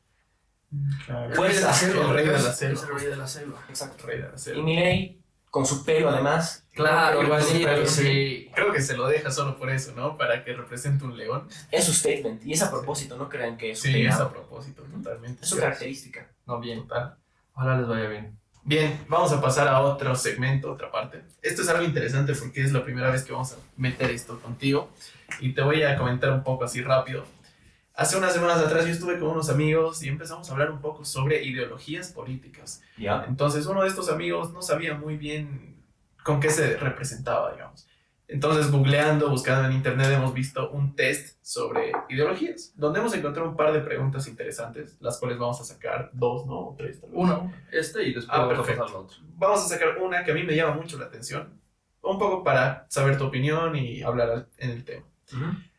B: Claro.
C: Pues,
B: el rey de la selva.
A: El rey de la selva.
C: Exacto.
B: Rey de la
C: Y. Milei, con su pelo además,
A: Claro,
B: Creo que sí,
A: igualito,
B: pero
A: sí.
B: Creo que se lo deja solo por eso, ¿no? Para que represente un león.
C: es su statement. Y es a propósito, no crean que es,
B: Sí, es a propósito, totalmente.
C: es su característica.
A: No, bien.
B: Total.
A: Ojalá les vaya bien.
B: Bien, vamos a pasar a otro segmento, otra parte. Esto es algo interesante porque es la primera vez que vamos a meter esto contigo y te voy a comentar un poco así rápido. Hace unas semanas atrás yo estuve con unos amigos y empezamos a hablar un poco sobre ideologías políticas.
C: ¿Ya?
B: Entonces uno de estos amigos no sabía muy bien con qué se representaba, digamos. Entonces googleando, buscando en internet hemos visto un test sobre ideologías, donde hemos encontrado un par de preguntas interesantes, las cuales vamos a sacar dos, ¿no? O tres, tal vez.
A: Uno, este y después
B: Ah,
A: vamos a otro.
B: vamos a sacar una que a mí me llama mucho la atención, un poco para saber tu opinión y hablar en el tema.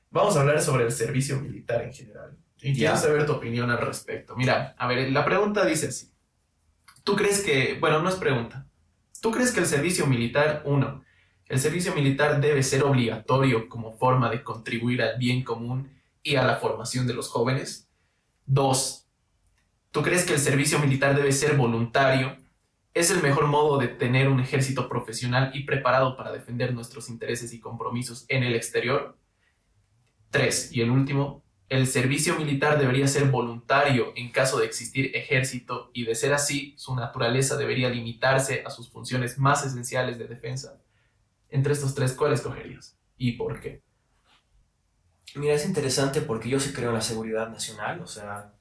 B: Vamos a hablar sobre el servicio militar en general. Y quiero
C: Ya.
B: saber tu opinión al respecto. Mira, a ver, la pregunta dice así. ¿Tú crees que, bueno, no es pregunta. ¿Tú crees que el servicio militar, uno, el servicio militar debe ser obligatorio como forma de contribuir al bien común y a la formación de los jóvenes? Dos, ¿tú crees que el servicio militar debe ser voluntario? ¿Es el mejor modo de tener un ejército profesional y preparado para defender nuestros intereses y compromisos en el exterior? Tres, y el último, el servicio militar debería ser voluntario en caso de existir ejército y de ser así, su naturaleza debería limitarse a sus funciones más esenciales de defensa. Entre estos tres, ¿cuál escogerías? ¿Y por qué?
C: Mira, es interesante porque yo sí creo en la seguridad nacional, o sea,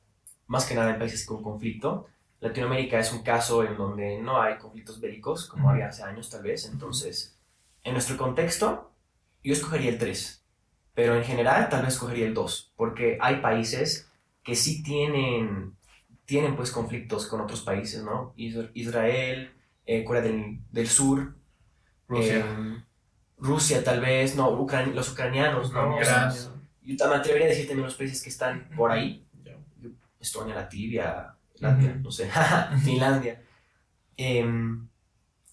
C: más que nada en países con conflicto. Latinoamérica es un caso en donde no hay conflictos bélicos, como había hace años tal vez. Entonces, en nuestro contexto, yo escogería el 3, pero en general tal vez escogería el 2, porque hay países que sí tienen, tienen pues conflictos con otros países, ¿no? Is- Israel, eh, Corea del, del Sur,
A: Rusia.
C: em, Rusia tal vez, no, Ucran- los ucranianos, ¿no? O sea,
B: Ucrania.
C: yo me atrevería a decir también los países que están por ahí. Estonia, Latvia, no sé, (laughs) Finlandia. Em,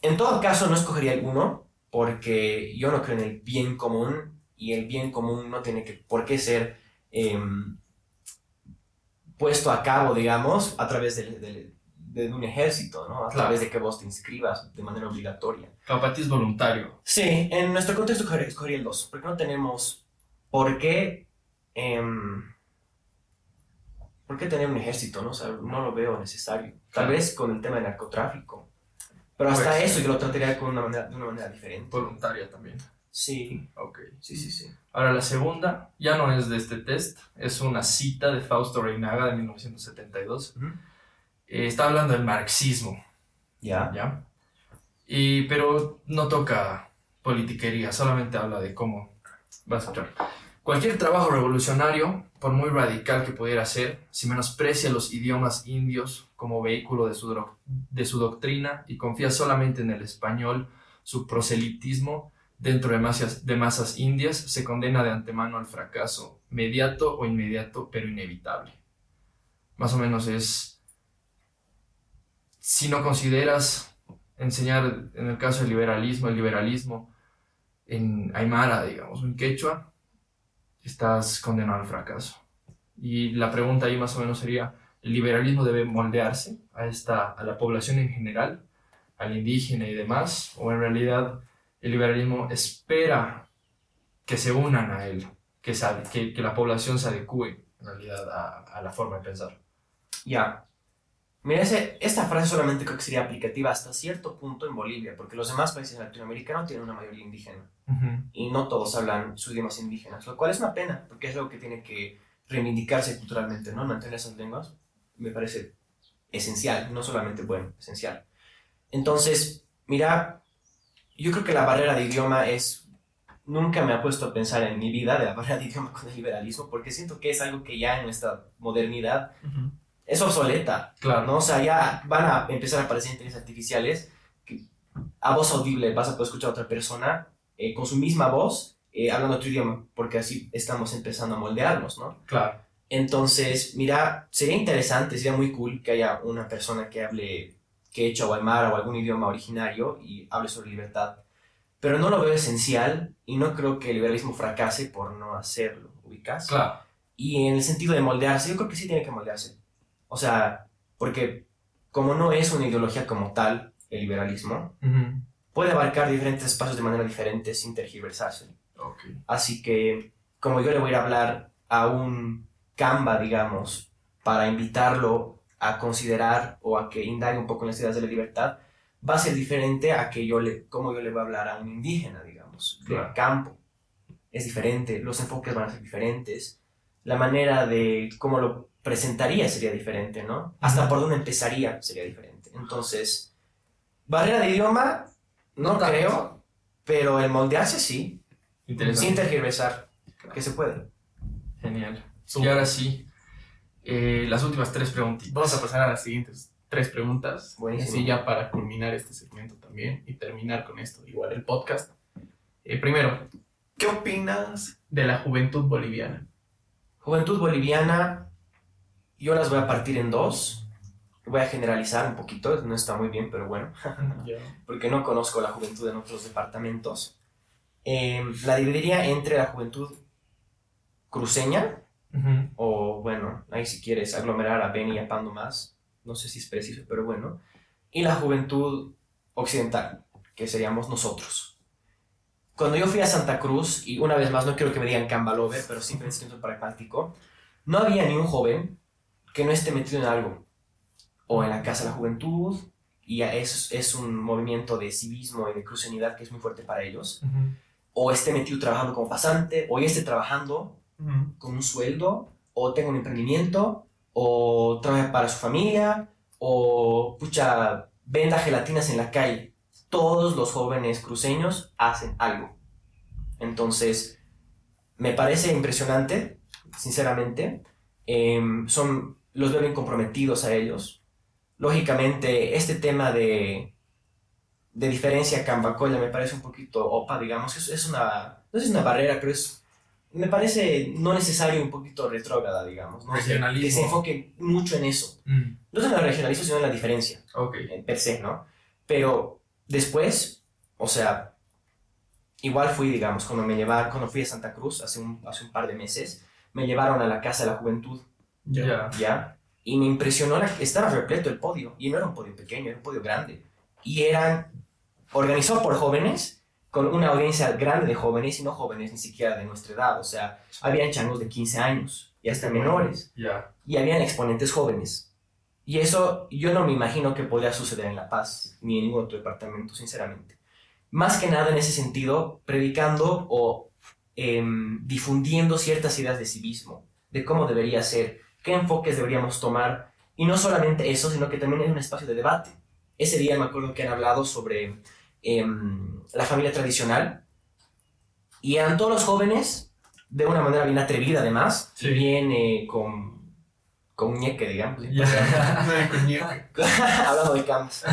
C: en todo caso, no escogería alguno porque yo no creo en el bien común y el bien común no tiene que, por qué ser em, puesto a cabo, digamos, a través del- del- de, un ejército, ¿no? A
A: Claro.
C: través de que vos te inscribas de manera obligatoria.
A: Claro, para ti es voluntario.
C: Sí, en nuestro contexto escogería el 2, porque no tenemos por qué, em, por qué tener un ejército, ¿no? O sea, no lo veo necesario. Tal
A: Claro.
C: vez con el tema del narcotráfico, pero hasta
A: Pues,
C: eso yo lo trataría con una manera, de una manera diferente.
A: Voluntaria también.
C: Sí,
A: Ok.
C: sí, sí, sí.
A: Ahora la segunda ya no es de este test, es una cita de Fausto Reinaga de 1972.
C: Ujú.
A: Eh, está hablando del marxismo,
C: Ya.
A: ¿ya? Y, pero no toca politiquería, solamente habla de cómo va a escuchar. Cualquier trabajo revolucionario, por muy radical que pudiera ser, si menosprecia los idiomas indios como vehículo de su, de su doctrina y confía solamente en el español, su proselitismo dentro de masas, de masas indias, se condena de antemano al fracaso, mediato o inmediato, pero inevitable. Más o menos es, si no consideras enseñar, en el caso del liberalismo, el liberalismo en Aymara, digamos, en Quechua, estás condenado al fracaso. Y la pregunta ahí más o menos sería, ¿el liberalismo debe moldearse a, esta, a la población en general, al indígena y demás? ¿O en realidad el liberalismo espera que se unan a él, que, que, que la población se adecue en realidad a la forma de pensar?
C: Ya. Mira, ese- esta frase solamente creo que sería aplicativa hasta cierto punto en Bolivia, porque los demás países no tienen una mayoría indígena y no todos hablan sus idiomas indígenas, lo cual es una pena, porque es algo que tiene que reivindicarse culturalmente, ¿no? Mantener esas lenguas me parece esencial, no solamente bueno, esencial. Entonces, mira, yo creo que la barrera de idioma es... Nunca me ha puesto a pensar en mi vida de la barrera de idioma con el liberalismo, porque siento que es algo que ya en nuestra modernidad es obsoleta.
A: Claro.
C: ¿no? O sea, ya van a empezar a aparecer inteligencias artificiales que a voz audible vas a poder escuchar a otra persona eh, con su misma voz eh, hablando tu idioma, porque así estamos empezando a moldearnos, ¿no?
A: Claro.
C: Entonces, mira, sería interesante, sería muy cool que haya una persona que hable quechua o aymara o algún idioma originario y hable sobre libertad, pero no lo veo esencial y no creo que el liberalismo fracase por no hacerlo, ubicas.
A: Claro.
C: Y en el sentido de moldearse, yo creo que sí tiene que moldearse. O sea, porque como no es una ideología como tal, el liberalismo, puede abarcar diferentes espacios de manera diferente sin tergiversarse. Así que, como yo le voy a ir a hablar a un Canva, digamos, para invitarlo a considerar o a que indague un poco en las ideas de la libertad, va a ser diferente a que yo le, como yo le voy a hablar a un indígena, digamos, del
A: Claro.
C: campo. Es diferente, los enfoques van a ser diferentes, la manera de cómo lo presentaría sería diferente, ¿no? Hasta por dónde empezaría sería diferente. Entonces, barrera de idioma, no creo, pero el moldearse sí, sin tergiversar, que se puede.
A: Genial. Y ahora sí, eh, las últimas tres preguntitas.
B: Vamos a pasar a las siguientes tres preguntas.
C: Buenísimo.
B: Así ya para culminar este segmento también y terminar con esto, igual el podcast. Eh, primero, ¿qué opinas de la juventud boliviana?
C: Juventud boliviana, yo las voy a partir en dos. Voy a generalizar un poquito, no está muy bien, pero bueno, (laughs) porque no conozco la juventud en otros departamentos. Eh, la dividiría entre la juventud cruceña,
A: Ujú.
C: o bueno, ahí si quieres aglomerar a Beni y a Pando más, no sé si es preciso, pero bueno, y la juventud occidental, que seríamos nosotros. Cuando yo fui a Santa Cruz, y una vez más no quiero que me digan Cambalover, pero simplemente (laughs) siento pragmático, no había ni un joven que no esté metido en algo, o en la Casa de la Juventud, y es, es un movimiento de civismo y de crucenidad que es muy fuerte para ellos,
A: Ujú.
C: o esté metido trabajando como pasante, o ya esté trabajando con un sueldo, o tenga un emprendimiento, o trabaja para su familia, o pucha, venda gelatinas en la calle. Todos los jóvenes cruceños hacen algo. Entonces, me parece impresionante, sinceramente. Em, son, los bien comprometidos a ellos. Lógicamente, este tema de, de diferencia Cambacoya me parece un poquito opa, digamos. Es, es una, no es una barrera, pero es, me parece no necesario un poquito retrógrada, digamos. ¿no?
A: Regionalismo.
C: Que se enfoque mucho en eso.
A: Mm.
C: No es en el regionalismo, sino en la diferencia
A: Ok.
C: eh, per se, ¿no? Pero después, o sea, igual fui, digamos, cuando me llevaron, cuando fui a Santa Cruz hace un, hace un par de meses, me llevaron a la Casa de la Juventud,
A: Ya.
C: ¿ya? Y me impresionó, la, estaba repleto el podio, y no era un podio pequeño, era un podio grande. Y eran, organizado por jóvenes, con una audiencia grande de jóvenes y no jóvenes ni siquiera de nuestra edad, o sea, habían changos de 15 años y hasta menores
A: Ya.
C: y habían exponentes jóvenes. Y eso yo no me imagino que podría suceder en La Paz ni en ningún otro departamento, sinceramente. más que nada en ese sentido, predicando o em, difundiendo ciertas ideas de civismo, de cómo debería ser, qué enfoques deberíamos tomar, y no solamente eso, sino que también es un espacio de debate. Ese día me acuerdo que han hablado sobre em, la familia tradicional, y eran todos los jóvenes, de una manera bien atrevida además,
A: Sí.
C: y bien eh, con, con ñeque, digamos. (laughs)
B: Coño. (laughs)
C: hablando de camas,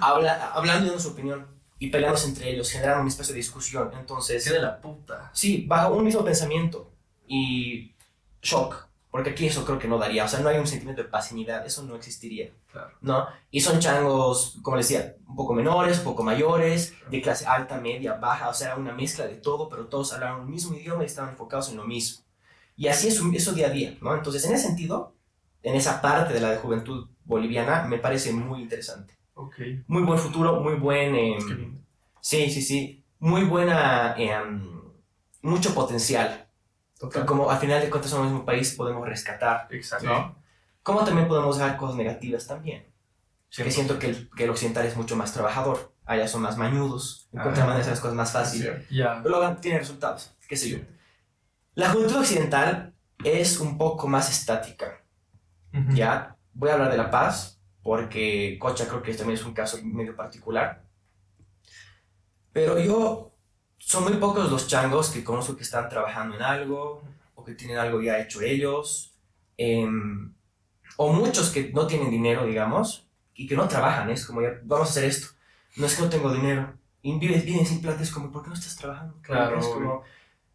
C: habla, hablando de su opinión y peleándose entre ellos, generando un espacio de discusión. Entonces,
A: Qué de la puta.
C: sí, bajo un mismo pensamiento y shock, porque aquí eso creo que no daría, o sea, no hay un sentimiento de pasividad, eso no existiría,
A: Claro.
C: ¿no? Y son changos, como les decía, un poco menores, un poco mayores, de clase alta, media, baja, o sea, una mezcla de todo, pero todos hablaban el mismo idioma y estaban enfocados en lo mismo. Y así es eso día a día, ¿no? Entonces, en ese sentido, en esa parte de la juventud boliviana, me parece muy interesante
A: Ok.
C: muy buen futuro, muy buen... em,
B: Qué lindo.
C: sí, sí, sí. Muy buena... em, mucho potencial.
B: Total.
C: Como al final de cuentas somos el mismo país, podemos rescatar.
A: Exacto.
C: ¿no? Como también podemos dejar cosas negativas también. Que
A: Siempre.
C: siento que el, que el occidental es mucho más trabajador. Allá son más mañudos. Encuentran
A: Ah.
C: maneras de hacer las cosas más
B: cierto.
A: Ya.
C: Pero luego tiene resultados. Qué sé yo. La juventud occidental es un poco más estática.
A: Ujú.
C: ¿ya? Voy a hablar de La Paz, porque Cocha creo que también es un caso medio particular. Pero yo, son muy pocos los changos que conozco que están trabajando en algo, o que tienen algo ya hecho ellos, em, o muchos que no tienen dinero, digamos, y que no trabajan, es como, ya, vamos a hacer esto. No es que no tengo dinero, y vives bien sin plata, es como, ¿por qué no estás trabajando?
A: Claro,
C: Es como,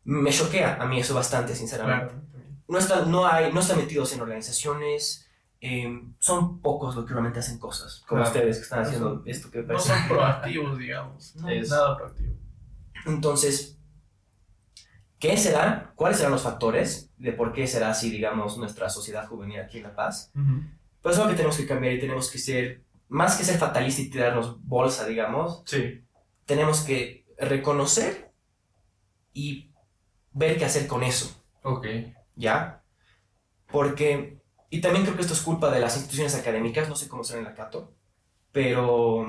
C: me choquea a mí eso bastante, sinceramente
B: Claro.
C: no están, no hay, no están metidos en organizaciones. eh, son pocos los que realmente hacen cosas, como
A: Claro.
C: ustedes que están
B: No
C: haciendo
B: son-
C: esto que me
B: No
C: parece.
B: son proactivos, digamos. (laughs)
C: No.
A: Es-
B: Nada proactivo.
C: Entonces, ¿qué será? ¿Cuáles serán los factores de por qué será así, digamos, nuestra sociedad juvenil aquí en La Paz? Pues es algo que tenemos que cambiar y tenemos que ser, más que ser fatalista y tirarnos bolsa, digamos,
A: Sí.
C: tenemos que reconocer y ver qué hacer con eso.
A: Ok.
C: ¿ya? Porque, y también creo que esto es culpa de las instituciones académicas, no sé cómo será en la Cato, pero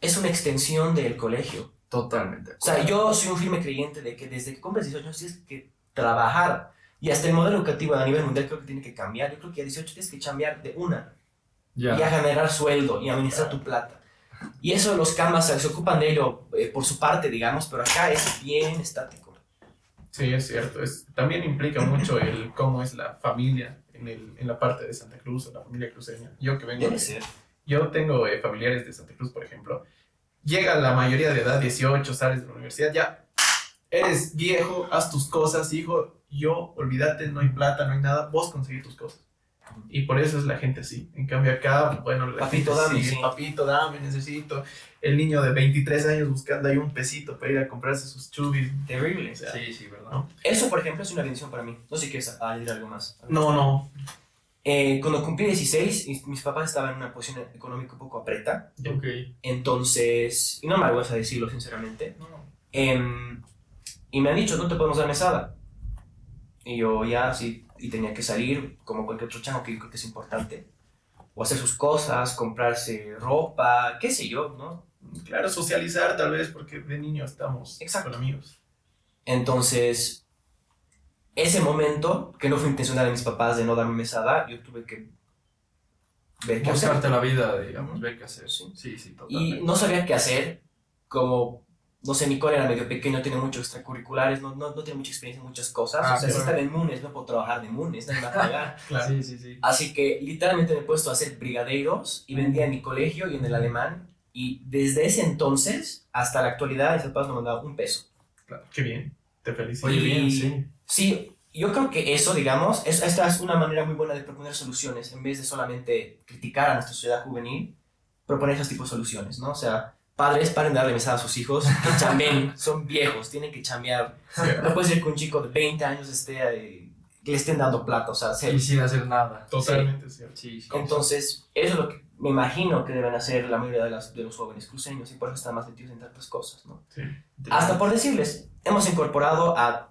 C: es una extensión del colegio.
A: Totalmente.
C: O sea, yo soy un firme creyente de que desde que cumples 18 años tienes que trabajar. Y hasta el modelo educativo a nivel mundial creo que tiene que cambiar. Yo creo que a 18 tienes que cambiar de una
A: Ya.
C: y a generar sueldo y administrar tu plata. Y eso los camas se ocupan de ello eh, por su parte, digamos, pero acá es bien estático.
B: Sí, es cierto. Es, también implica mucho el cómo es la familia en, el, en la parte de Santa Cruz, o la familia cruceña. Yo que vengo
C: Debe
B: de-
C: ser.
B: Yo tengo eh, familiares de Santa Cruz, por ejemplo. Llega la mayoría de edad, 18, sales de la universidad, ya eres viejo, haz tus cosas, hijo. Yo, olvídate, no hay plata, no hay nada, vos conseguí tus cosas. Y por eso es la gente así. En cambio acá, bueno, la
C: Papito,
B: gente
C: dame,
B: sigue,
C: sí.
B: papito, dame, necesito. El niño de 23 años buscando ahí un pesito para ir a comprarse sus chubis.
C: Terrible.
B: O sea,
A: Sí, sí, ¿verdad?
B: ¿no?
C: Eso, por ejemplo, es una bendición para mí. No sé si quieres añadir algo más.
B: No, no.
C: Eh, cuando cumplí 16, mis, papás estaban en una posición económica un poco apreta.
A: Ok.
C: Entonces, y no me avergüenza decirlo, sinceramente.
B: No.
C: em, y me han dicho, no te podemos dar mesada. Y yo ya, sí, y tenía que salir, como cualquier otro chango que creo que es importante. O hacer sus cosas, comprarse ropa, qué sé yo, ¿no?
B: Claro, socializar tal vez porque de niño estamos
C: Exacto.
B: con amigos.
C: Entonces, ese momento, que no fue intencional de mis papás de no darme mesada, yo tuve que ver qué hacer.
A: Buscarte la vida, digamos, ver qué hacer.
C: Sí.
A: Sí, sí,
C: Y
A: totalmente.
C: no sabía qué hacer, como, no sé, mi cole era medio pequeño, tiene muchos extracurriculares, no, no, no tiene mucha experiencia en muchas cosas.
A: Ah,
C: o sea, si estaba en MUNES, no puedo trabajar de MUNES, no me va a pagar. (laughs)
B: Claro.
A: Sí, sí, sí.
C: Así que literalmente me he puesto a hacer brigadeiros y vendía en mi colegio y en el alemán. Y desde ese entonces hasta la actualidad, mis papás no me han dado un peso.
B: Claro. Qué bien. Te felicito.
A: Oye,
C: Y-
A: bien, sí.
C: Sí, yo creo que eso, digamos, es, esta es una manera muy buena de proponer soluciones, en vez de solamente criticar a nuestra sociedad juvenil, proponer esos tipos de soluciones, ¿no? O sea, padres, paren de darle mesada a sus hijos, que chamben, (laughs) son viejos, tienen que chambear.
B: Cierto.
C: No puede ser que un chico de 20 años esté, eh, le estén dando plata, o sea, se-
A: Y sin hacer nada.
B: Totalmente cierto.
A: Sí, sí.
C: Entonces, eso es lo que me imagino que deben hacer la mayoría de, las, de los jóvenes cruceños y por eso están más metidos en tantas cosas, ¿no?
B: Sí.
C: Hasta por decirles, hemos incorporado a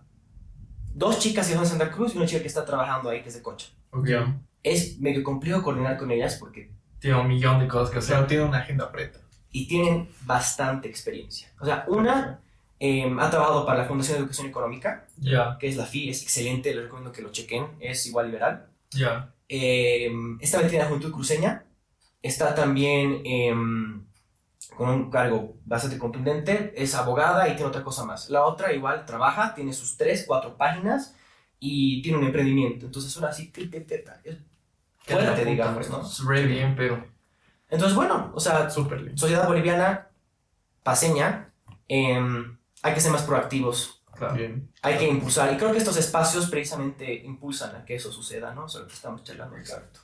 C: dos chicas que son de Santa Cruz y una chica que está trabajando ahí que es de Cocha.
A: Ok.
C: Es medio complejo coordinar con ellas porque,
A: Tiene un millón de cosas que hacer.
B: tiene una agenda preta.
C: y tienen bastante experiencia. O sea, una eh, ha trabajado para la Fundación de Educación Económica,
A: Ya,
C: que es la FI, es excelente, les recomiendo que lo chequen, es igual liberal.
A: ya.
C: Eh, está metida en la Juventud Cruceña, está también em, con un cargo bastante contundente, es abogada y tiene otra cosa más. La otra igual trabaja, tiene sus tres, cuatro páginas y tiene un emprendimiento. Entonces, ahora sí, te- te- te- es fuerte, digamos, ¿no?
A: Es re bien, pero.
C: Entonces, bueno, o sea,
B: Súper lindo.
C: sociedad boliviana, paseña, em, hay que ser más proactivos,
A: Claro.
B: Bien.
C: hay que impulsar. Y creo que estos espacios precisamente impulsan a que eso suceda, ¿no? Sobre lo que estamos charlando.
A: Exacto.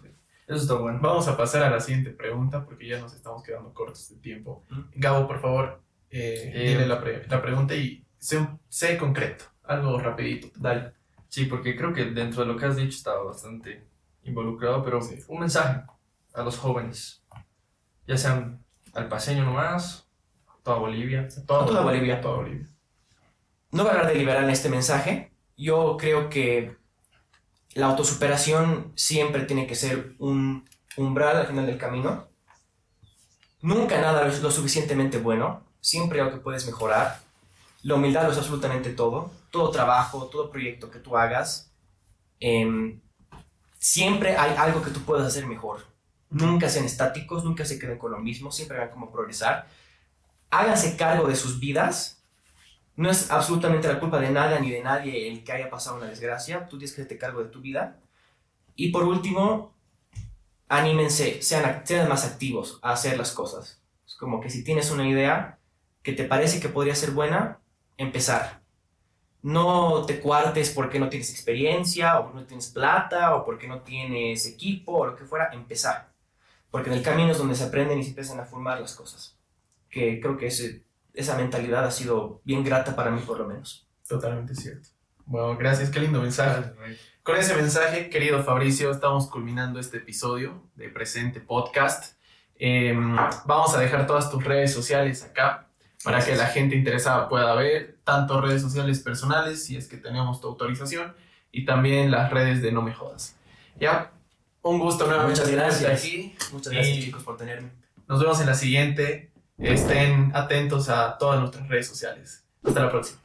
A: Eso está bueno.
B: Vamos a pasar a la siguiente pregunta porque ya nos estamos quedando cortos de tiempo.
C: Mm.
B: Gabo, por favor, eh,
A: Eh,
B: dile la, pre- la pregunta y sé, sé concreto, algo rapidito.
C: Dale.
A: Sí, porque creo que dentro de lo que has dicho estaba bastante involucrado, pero
B: Sí.
A: un mensaje a los jóvenes, ya sean al paseño nomás, a toda Bolivia.
B: Toda,
C: Toda Bolivia.
B: Toda Bolivia.
C: No voy a hablar de liberal en este mensaje. Yo creo que la autosuperación siempre tiene que ser un umbral al final del camino. Nunca nada es lo suficientemente bueno. Siempre algo que puedes mejorar. La humildad lo es absolutamente todo. Todo trabajo, todo proyecto que tú hagas, em, siempre hay algo que tú puedes hacer mejor. Nunca sean estáticos, nunca se queden con lo mismo, siempre hagan como progresar. Háganse cargo de sus vidas. No es absolutamente la culpa de nada ni de nadie el que haya pasado una desgracia. Tú tienes que hacerte cargo de tu vida. Y por último, anímense, sean, sean más activos a hacer las cosas. Es como que si tienes una idea que te parece que podría ser buena, empezar. No te cuartes porque no tienes experiencia, o no tienes plata, o porque no tienes equipo, o lo que fuera, empezar. Porque en el camino es donde se aprenden y se empiezan a formar las cosas. Que creo que ese, esa mentalidad ha sido bien grata para mí, por lo menos.
B: Totalmente cierto. Bueno, gracias, qué lindo mensaje. Con ese mensaje, querido Fabricio, estamos culminando este episodio de Presente Podcast. Eh, vamos a dejar todas tus redes sociales acá para que la gente interesada pueda ver tanto redes sociales personales, si es que tenemos tu autorización, y también las redes de No Me Jodas. Ya, un gusto nuevamente
C: Muchas gracias.
B: aquí.
C: Muchas gracias,
B: Y-
C: chicos, por tenerme.
B: Nos vemos en la siguiente. Estén atentos a todas nuestras redes sociales. Hasta la próxima.